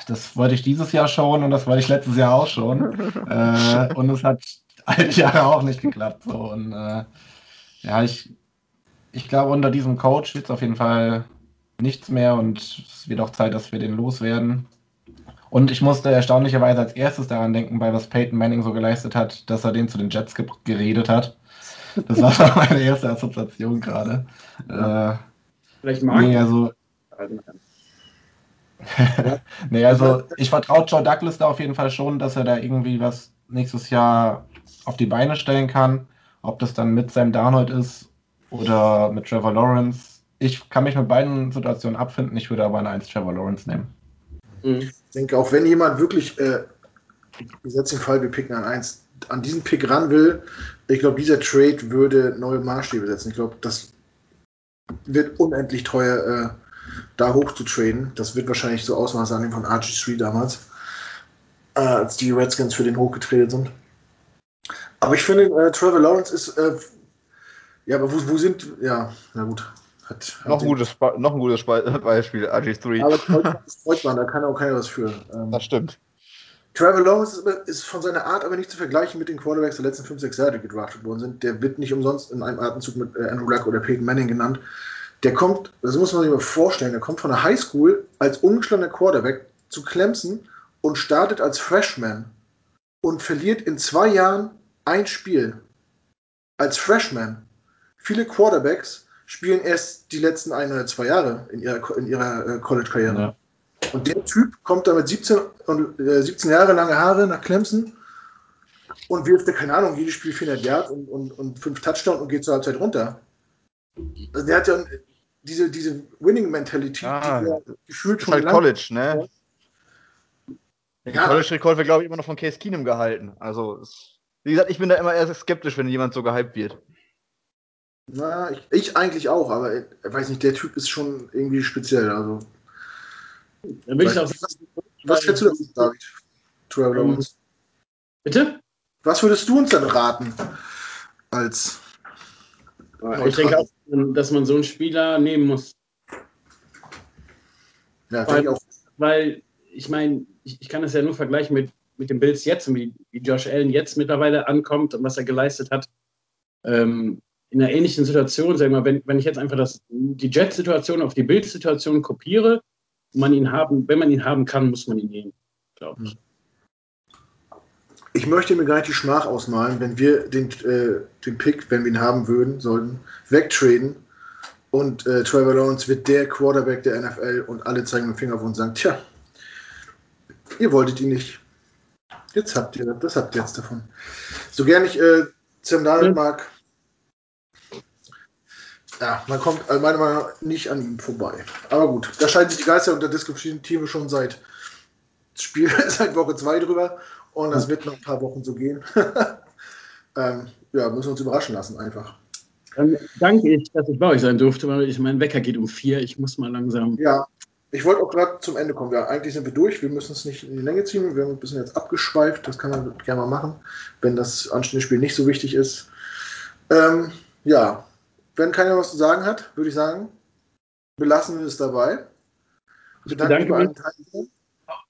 das wollte ich dieses Jahr schon und das wollte ich letztes Jahr auch schon. äh, und es hat all die Jahre auch nicht geklappt. So. Und äh, ja, ich, ich glaube, unter diesem Coach wird es auf jeden Fall nichts mehr und es wird auch Zeit, dass wir den loswerden. Und ich musste erstaunlicherweise als erstes daran denken, bei was Peyton Manning so geleistet hat, dass er den zu den Jets ge geredet hat. Das war meine erste Assoziation gerade. Ja. Äh, Vielleicht mag nee, also, nee, also ich vertraue Joe Douglas da auf jeden Fall schon, dass er da irgendwie was nächstes Jahr auf die Beine stellen kann. Ob das dann mit Sam Darnold ist oder mit Trevor Lawrence. Ich kann mich mit beiden Situationen abfinden. Ich würde aber eine 1 Trevor Lawrence nehmen. Mhm. Ich denke, auch wenn jemand wirklich, äh, wir setzen den Fall, wir picken an eins, an diesen Pick ran will, ich glaube, dieser Trade würde neue Maßstäbe setzen. Ich glaube, das wird unendlich teuer, äh, da hoch zu traden. Das wird wahrscheinlich so Ausmaße annehmen von RG3 damals, äh, als die Redskins für den hochgetradet sind. Aber ich finde, äh, Trevor Lawrence ist, äh, ja, aber wo, wo sind, ja, na gut, hat, noch, ein gutes, noch ein gutes Beispiel, RG3. Aber das Kreuzband, da kann auch keiner was für. Ähm, das stimmt. Trevor Lawrence ist, ist, von seiner Art aber nicht zu vergleichen mit den Quarterbacks der letzten 5, 6 Jahre, die gedraftet worden sind. Der wird nicht umsonst in einem Atemzug mit äh, Andrew Luck oder Peyton Manning genannt. Der kommt, das muss man sich mal vorstellen, der kommt von der Highschool als ungeschlagener Quarterback zu Clemson und startet als Freshman und verliert in zwei Jahren ein Spiel. Als Freshman. Viele Quarterbacks spielen erst die letzten ein oder zwei Jahre in ihrer, in ihrer äh, College-Karriere. Ja. Und der Typ kommt da mit 17, und, äh, 17 Jahre lange Haare nach Clemson und wirft, keine Ahnung, jedes Spiel 400 Yards und, und, und fünf Touchdowns und geht zur Halbzeit runter. Also der hat ja diese, diese Winning-Mentality, ah, die er gefühlt schon halt College, ne? Der ja. College-Rekord wird, glaube ich, immer noch von Case Keenum gehalten. Also, Wie gesagt, ich bin da immer eher skeptisch, wenn jemand so gehypt wird. Na, ich, ich eigentlich auch, aber ich weiß nicht, der Typ ist schon irgendwie speziell. Also. Dann will ich auch was, was schätzt du davon, David? Trevor Ähm? Bitte? Was würdest du uns dann raten? Als. Ich denke auch, dass man so einen Spieler nehmen muss. Ja, Weil- ich auch. Weil, ich meine, ich, ich kann das ja nur vergleichen mit, mit den Bills jetzt und wie, wie Josh Allen jetzt mittlerweile ankommt und was er geleistet hat. Ähm, in einer ähnlichen Situation, sag ich mal, wenn, wenn ich jetzt einfach das, die Jet-Situation auf die Bild-Situation kopiere, man ihn haben, wenn man ihn haben kann, muss man ihn nehmen, glaube ich. Ich möchte mir gar nicht die Schmach ausmalen, wenn wir den, äh, den Pick, wenn wir ihn haben würden, sollten, wegtraden und äh, Trevor Lawrence wird der Quarterback der NFL und alle zeigen mit dem Finger auf uns und sagen, tja, ihr wolltet ihn nicht. Jetzt habt ihr das, das habt ihr jetzt davon. So gern ich äh, Sam Darnold Ja. mag, ja, man kommt äh, meiner Meinung nach nicht an ihm vorbei. Aber gut, da scheiden sich die Geister und da diskutieren Teams schon seit Spiel seit Woche 2 drüber und das wird noch ein paar Wochen so gehen. ähm, ja, müssen wir uns überraschen lassen einfach. Dann danke ich, dass ich bei euch sein durfte, weil ich, mein Wecker geht um vier. Ich muss mal langsam. Ja, ich wollte auch gerade zum Ende kommen. Ja, eigentlich sind wir durch. Wir müssen es nicht in die Länge ziehen. Wir haben ein bisschen jetzt abgeschweift. Das kann man gerne mal machen, wenn das anstehende Spiel nicht so wichtig ist. Ähm, ja, wenn keiner was zu sagen hat, würde ich sagen, belassen wir es dabei. Ich Bedanke mich bedanke bei allen. Teilnehmern.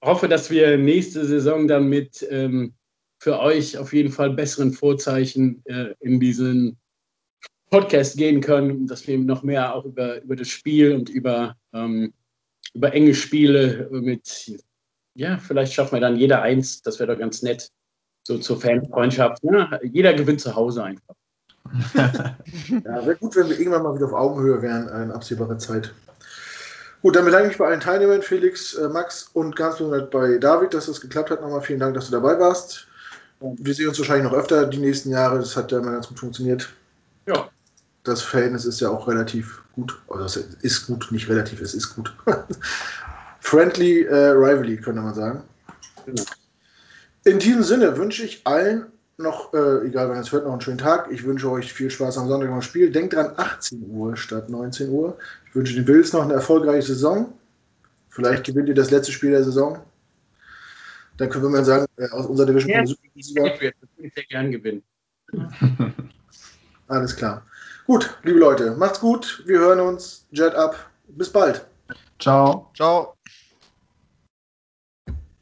Hoffe, dass wir nächste Saison dann mit ähm, für euch auf jeden Fall besseren Vorzeichen äh, in diesen Podcast gehen können, dass wir noch mehr auch über, über das Spiel und über, ähm, über enge Spiele mit, ja, vielleicht schaffen wir dann jeder eins, das wäre doch ganz nett, so zur Fanfreundschaft. Ja, jeder gewinnt zu Hause einfach. Ja, wäre gut, wenn wir irgendwann mal wieder auf Augenhöhe wären äh, in absehbarer Zeit. Gut, dann bedanke ich mich bei allen Teilnehmern, Felix, äh, Max und ganz besonders bei David, dass das geklappt hat. Nochmal vielen Dank, dass du dabei warst. Wir sehen uns wahrscheinlich noch öfter die nächsten Jahre. Das hat ja immer ganz gut funktioniert. Ja, Das Verhältnis ist ja auch relativ gut. Also es ist gut, nicht relativ, es ist gut. Friendly äh, Rivalry, könnte man sagen. genau. In diesem Sinne wünsche ich allen noch, äh, egal wann es hört, noch einen schönen Tag. Ich wünsche euch viel Spaß am Sonntag beim Spiel. Denkt dran, 18 Uhr statt 19 Uhr. Ich wünsche den Bills noch eine erfolgreiche Saison. Vielleicht gewinnt ihr das letzte Spiel der Saison. Dann können wir mal sagen, äh, aus unserer Division Ja. Das würde ich sehr gern gewinnen. Alles klar. Gut, liebe Leute, macht's gut. Wir hören uns. Jet ab. Bis bald. Ciao. Ciao.